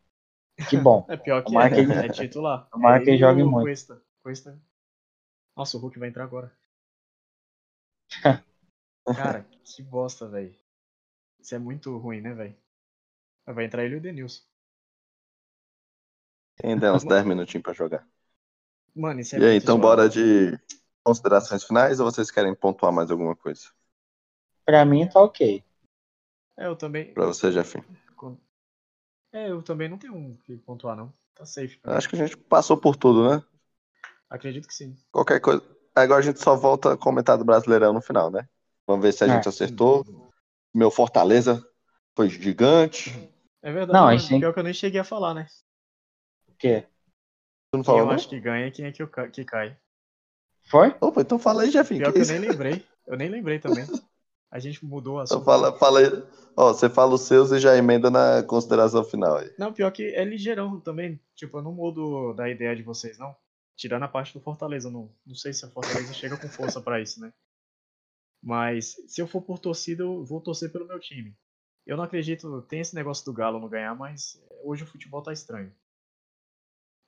Que bom. É pior que é, que ele- é titular. tomara É que ele e jogue muito. Cuesta. Cuesta. Nossa, o Hulk vai entrar agora. Cara, que bosta, velho. Isso é muito ruim, né, velho? Vai entrar ele e o Denilson. Tem ainda uns 10 minutinhos pra jogar. Mano, isso é E aí, então zoado. bora de considerações finais ou vocês querem pontuar mais alguma coisa? Pra mim tá ok. É, eu também. Pra você, Jeffim. É, eu também não tenho um que pontuar, não. Tá safe. Acho que a gente passou por tudo, né? Acredito que sim. Qualquer coisa. Agora a gente só volta a comentar do Brasileirão no final, né? Vamos ver se a É. gente acertou. Meu Fortaleza foi gigante. É verdade, Não, gente pior que eu nem cheguei a falar, né? O quê? Tu não Quem falou, eu não? acho que ganha e quem é que, eu ca- que cai. Foi? Opa, então fala aí, Jeffim. Pior que que eu isso? nem lembrei. Eu nem lembrei também. A gente mudou Então assunto. fala, fala aí. Ó, você fala os seus e já emenda na consideração final aí. Não, pior que é ligeirão também. Tipo, eu não mudo da ideia de vocês, não. Tirando a parte do Fortaleza, não. Não sei se a Fortaleza chega com força pra isso, né? Mas se eu for por torcida, eu vou torcer pelo meu time. Eu não acredito, tem esse negócio do Galo não ganhar, mas hoje o futebol tá estranho.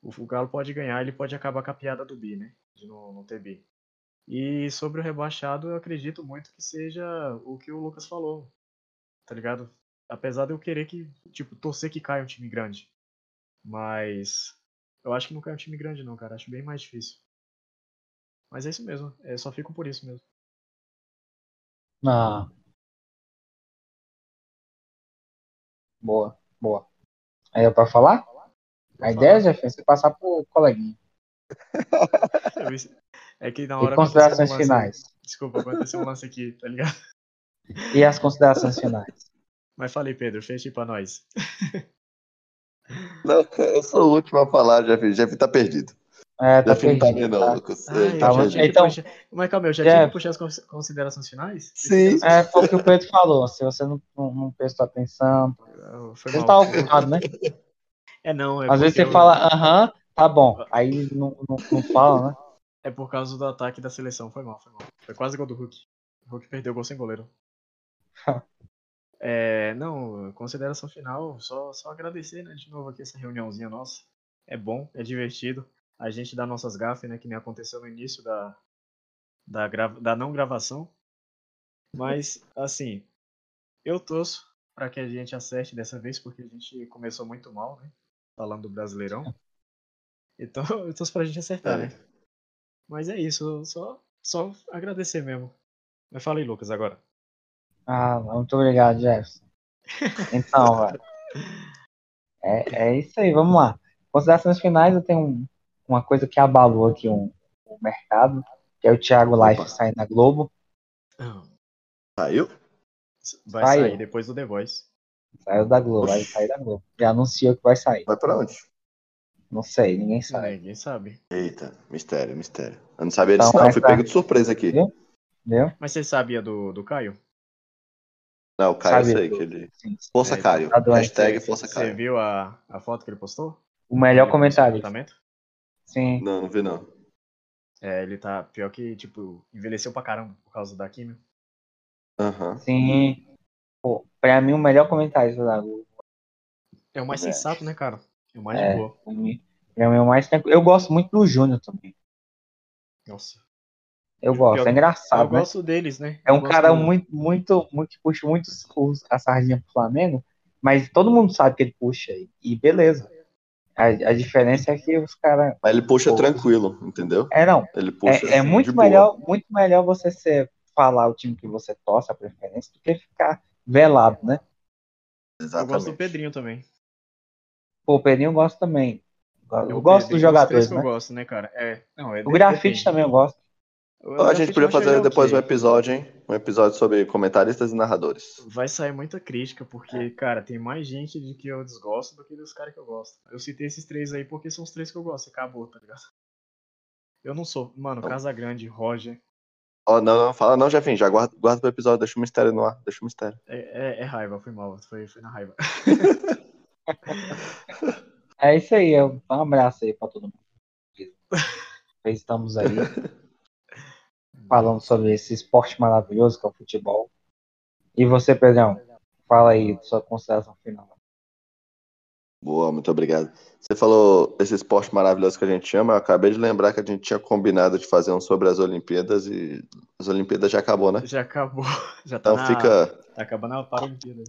O o Galo pode ganhar, ele pode acabar com a piada do bi, né? De não, não ter bi. E sobre o rebaixado, eu acredito muito que seja o que o Lucas falou. Tá ligado? Apesar de eu querer que, tipo, torcer que caia um time grande. Mas eu acho que não cai um time grande não, cara. Acho bem mais difícil. Mas é isso mesmo. Eu só fico por isso mesmo. Ah. Boa, boa. Aí é pra falar? A ideia, Jeff, é você passar pro coleguinha. Eu É que na E hora considerações aconteceu um lance- finais. Desculpa, aconteceu um lance aqui, tá ligado? E as considerações finais. Mas falei, Pedro, feche pra nós. Não, eu sou o último a falar, Jeffim. Jeffim tá perdido. É, tá Jeffim não tá perdido. não, tá? Lucas. Ah, tá Tá, perdido. então- puxar... Mas calma, eu já Jeff. tinha que puxar as cons- considerações finais? Sim, é foi o que o Pedro falou. Se você não, não, não prestou atenção. Ah, Foi Você mal. tá ocupado, né? É não, é Às vezes você eu- fala, aham, tá bom. Aí não, não, não fala, né? É por causa do ataque da seleção. Foi mal, foi mal. Foi quase gol do Hulk. O Hulk perdeu o gol sem goleiro. é, não, consideração final, só, só agradecer, né, de novo aqui essa reuniãozinha nossa. É bom, é divertido. A gente dá nossas gafes, né, que nem aconteceu no início da, da, grava, da não gravação. Mas, assim, eu torço para que a gente acerte dessa vez, porque a gente começou muito mal, né, falando do Brasileirão. Então, eu torço pra gente acertar, É. né. Mas é isso, só, só agradecer mesmo. Mas fala aí, Lucas, agora. Ah, muito obrigado, Jefferson. Então, velho. É, é isso aí, vamos lá. Considerações finais, eu tenho um- uma coisa que abalou aqui um, o mercado, que é o Thiago Life Opa. sair na Globo. Saiu? Vai Saiu. sair depois do The Voice. Saiu da Globo, vai Oxi. sair da Globo. Já anunciou que vai sair. Vai pra onde? Não sei, ninguém sabe. Ninguém sabe. Eita, mistério, mistério. Eu não sabia Então, disso, não. vai Fui pego de surpresa aqui. Viu? Mas você sabia do, do Caio? Não, o Caio, eu Sabe sei do- que ele. Sim. Força É, Caio. tá. Hashtag Força Você Caio. viu a, a foto que ele postou? O melhor comentário. Sim. Não, não vi não. É, ele tá pior que, tipo, envelheceu pra caramba por causa da químio. Aham. Sim. Pô, pra mim, o melhor comentário da Globo. É o mais É. sensato, né, cara? É o mais É. boa. Pra mim, pra mim é o mais tranquilo. Eu gosto muito do Júnior também. Nossa. Eu gosto, Pior- é engraçado, eu né? gosto deles, né? É um Eu cara do- muito, muito, muito que puxa muito a sardinha pro Flamengo, mas todo mundo sabe que ele puxa aí. E beleza. A, a diferença é que os caras. Mas ele puxa Pô. tranquilo, entendeu? É, não. Ele puxa É, é assim, muito de boa. melhor, muito melhor você ser, falar o time que você torce, a preferência, do que ficar velado, né? Eu gosto do Exatamente. Pedrinho também. Pô, o Pedrinho eu gosto também. Eu gosto dos jogadores, que né? eu gosto, né, cara? É, não, é O grafite também eu gosto. O Ó, a gente podia eu fazer depois um episódio, hein? Um episódio sobre comentaristas e narradores. Vai sair muita crítica, porque, É. cara, tem mais gente de que eu desgosto do que dos caras que eu gosto. Eu citei esses três aí porque são os três que eu gosto, acabou, tá ligado? Eu não sou. Mano, Não. Casagrande, Roger, Ó, não, não, fala não, Jefinho, já guarda, guarda pro episódio, deixa o mistério no ar, deixa o mistério. é, é- é raiva, foi mal, foi, foi na raiva. É isso aí, eu- um abraço aí pra todo mundo. Estamos aí falando sobre esse esporte maravilhoso que é o futebol. E você, Pedrão, fala aí sua consideração final. Boa, muito obrigado. Você falou esse esporte maravilhoso que a gente chama, eu acabei de lembrar que a gente tinha combinado de fazer um sobre as Olimpíadas e as Olimpíadas já acabou, né? Já acabou. Já tá Então na, fica. Tá acabando a Paralimpíada.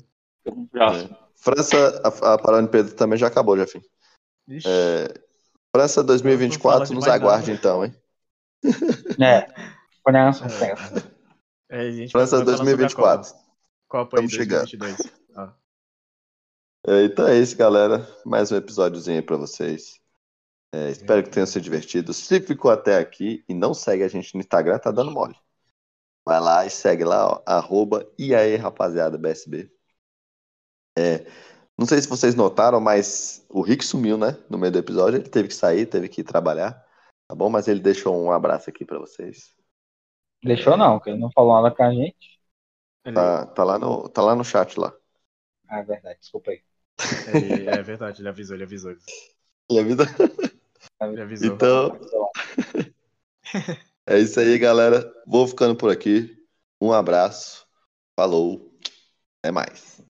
Próximo. França, a, a Paralimpíada também já acabou, já. Ixi, É, França Não fala 2024, de nos mais nada. aguarde então, hein? É, França, É. França. é, a gente França vai falar sobre a 2024. Copa. Copa aí Estamos chegando. 2022. Ah, É, então é isso, galera. Mais um episódiozinho aí pra vocês. É, espero que tenham se divertido. Se ficou até aqui e não segue a gente no Instagram, tá dando mole. Vai lá e segue lá, ó, arroba e aí, rapaziada, BSB. É, não sei se vocês notaram, mas o Rick sumiu, né? No meio do episódio. Ele teve que sair, teve que ir trabalhar. Tá bom? Mas ele deixou um abraço aqui pra vocês. Deixou não, que ele não falou nada com a gente. ele- Tá, tá, lá, no, tá lá no chat lá. Ah, é verdade, desculpa aí. ele- é verdade, ele avisou, ele avisou. Ele a vida... ele avisou. Então, é isso aí, galera. Vou ficando por aqui. Um abraço. Falou. Até mais.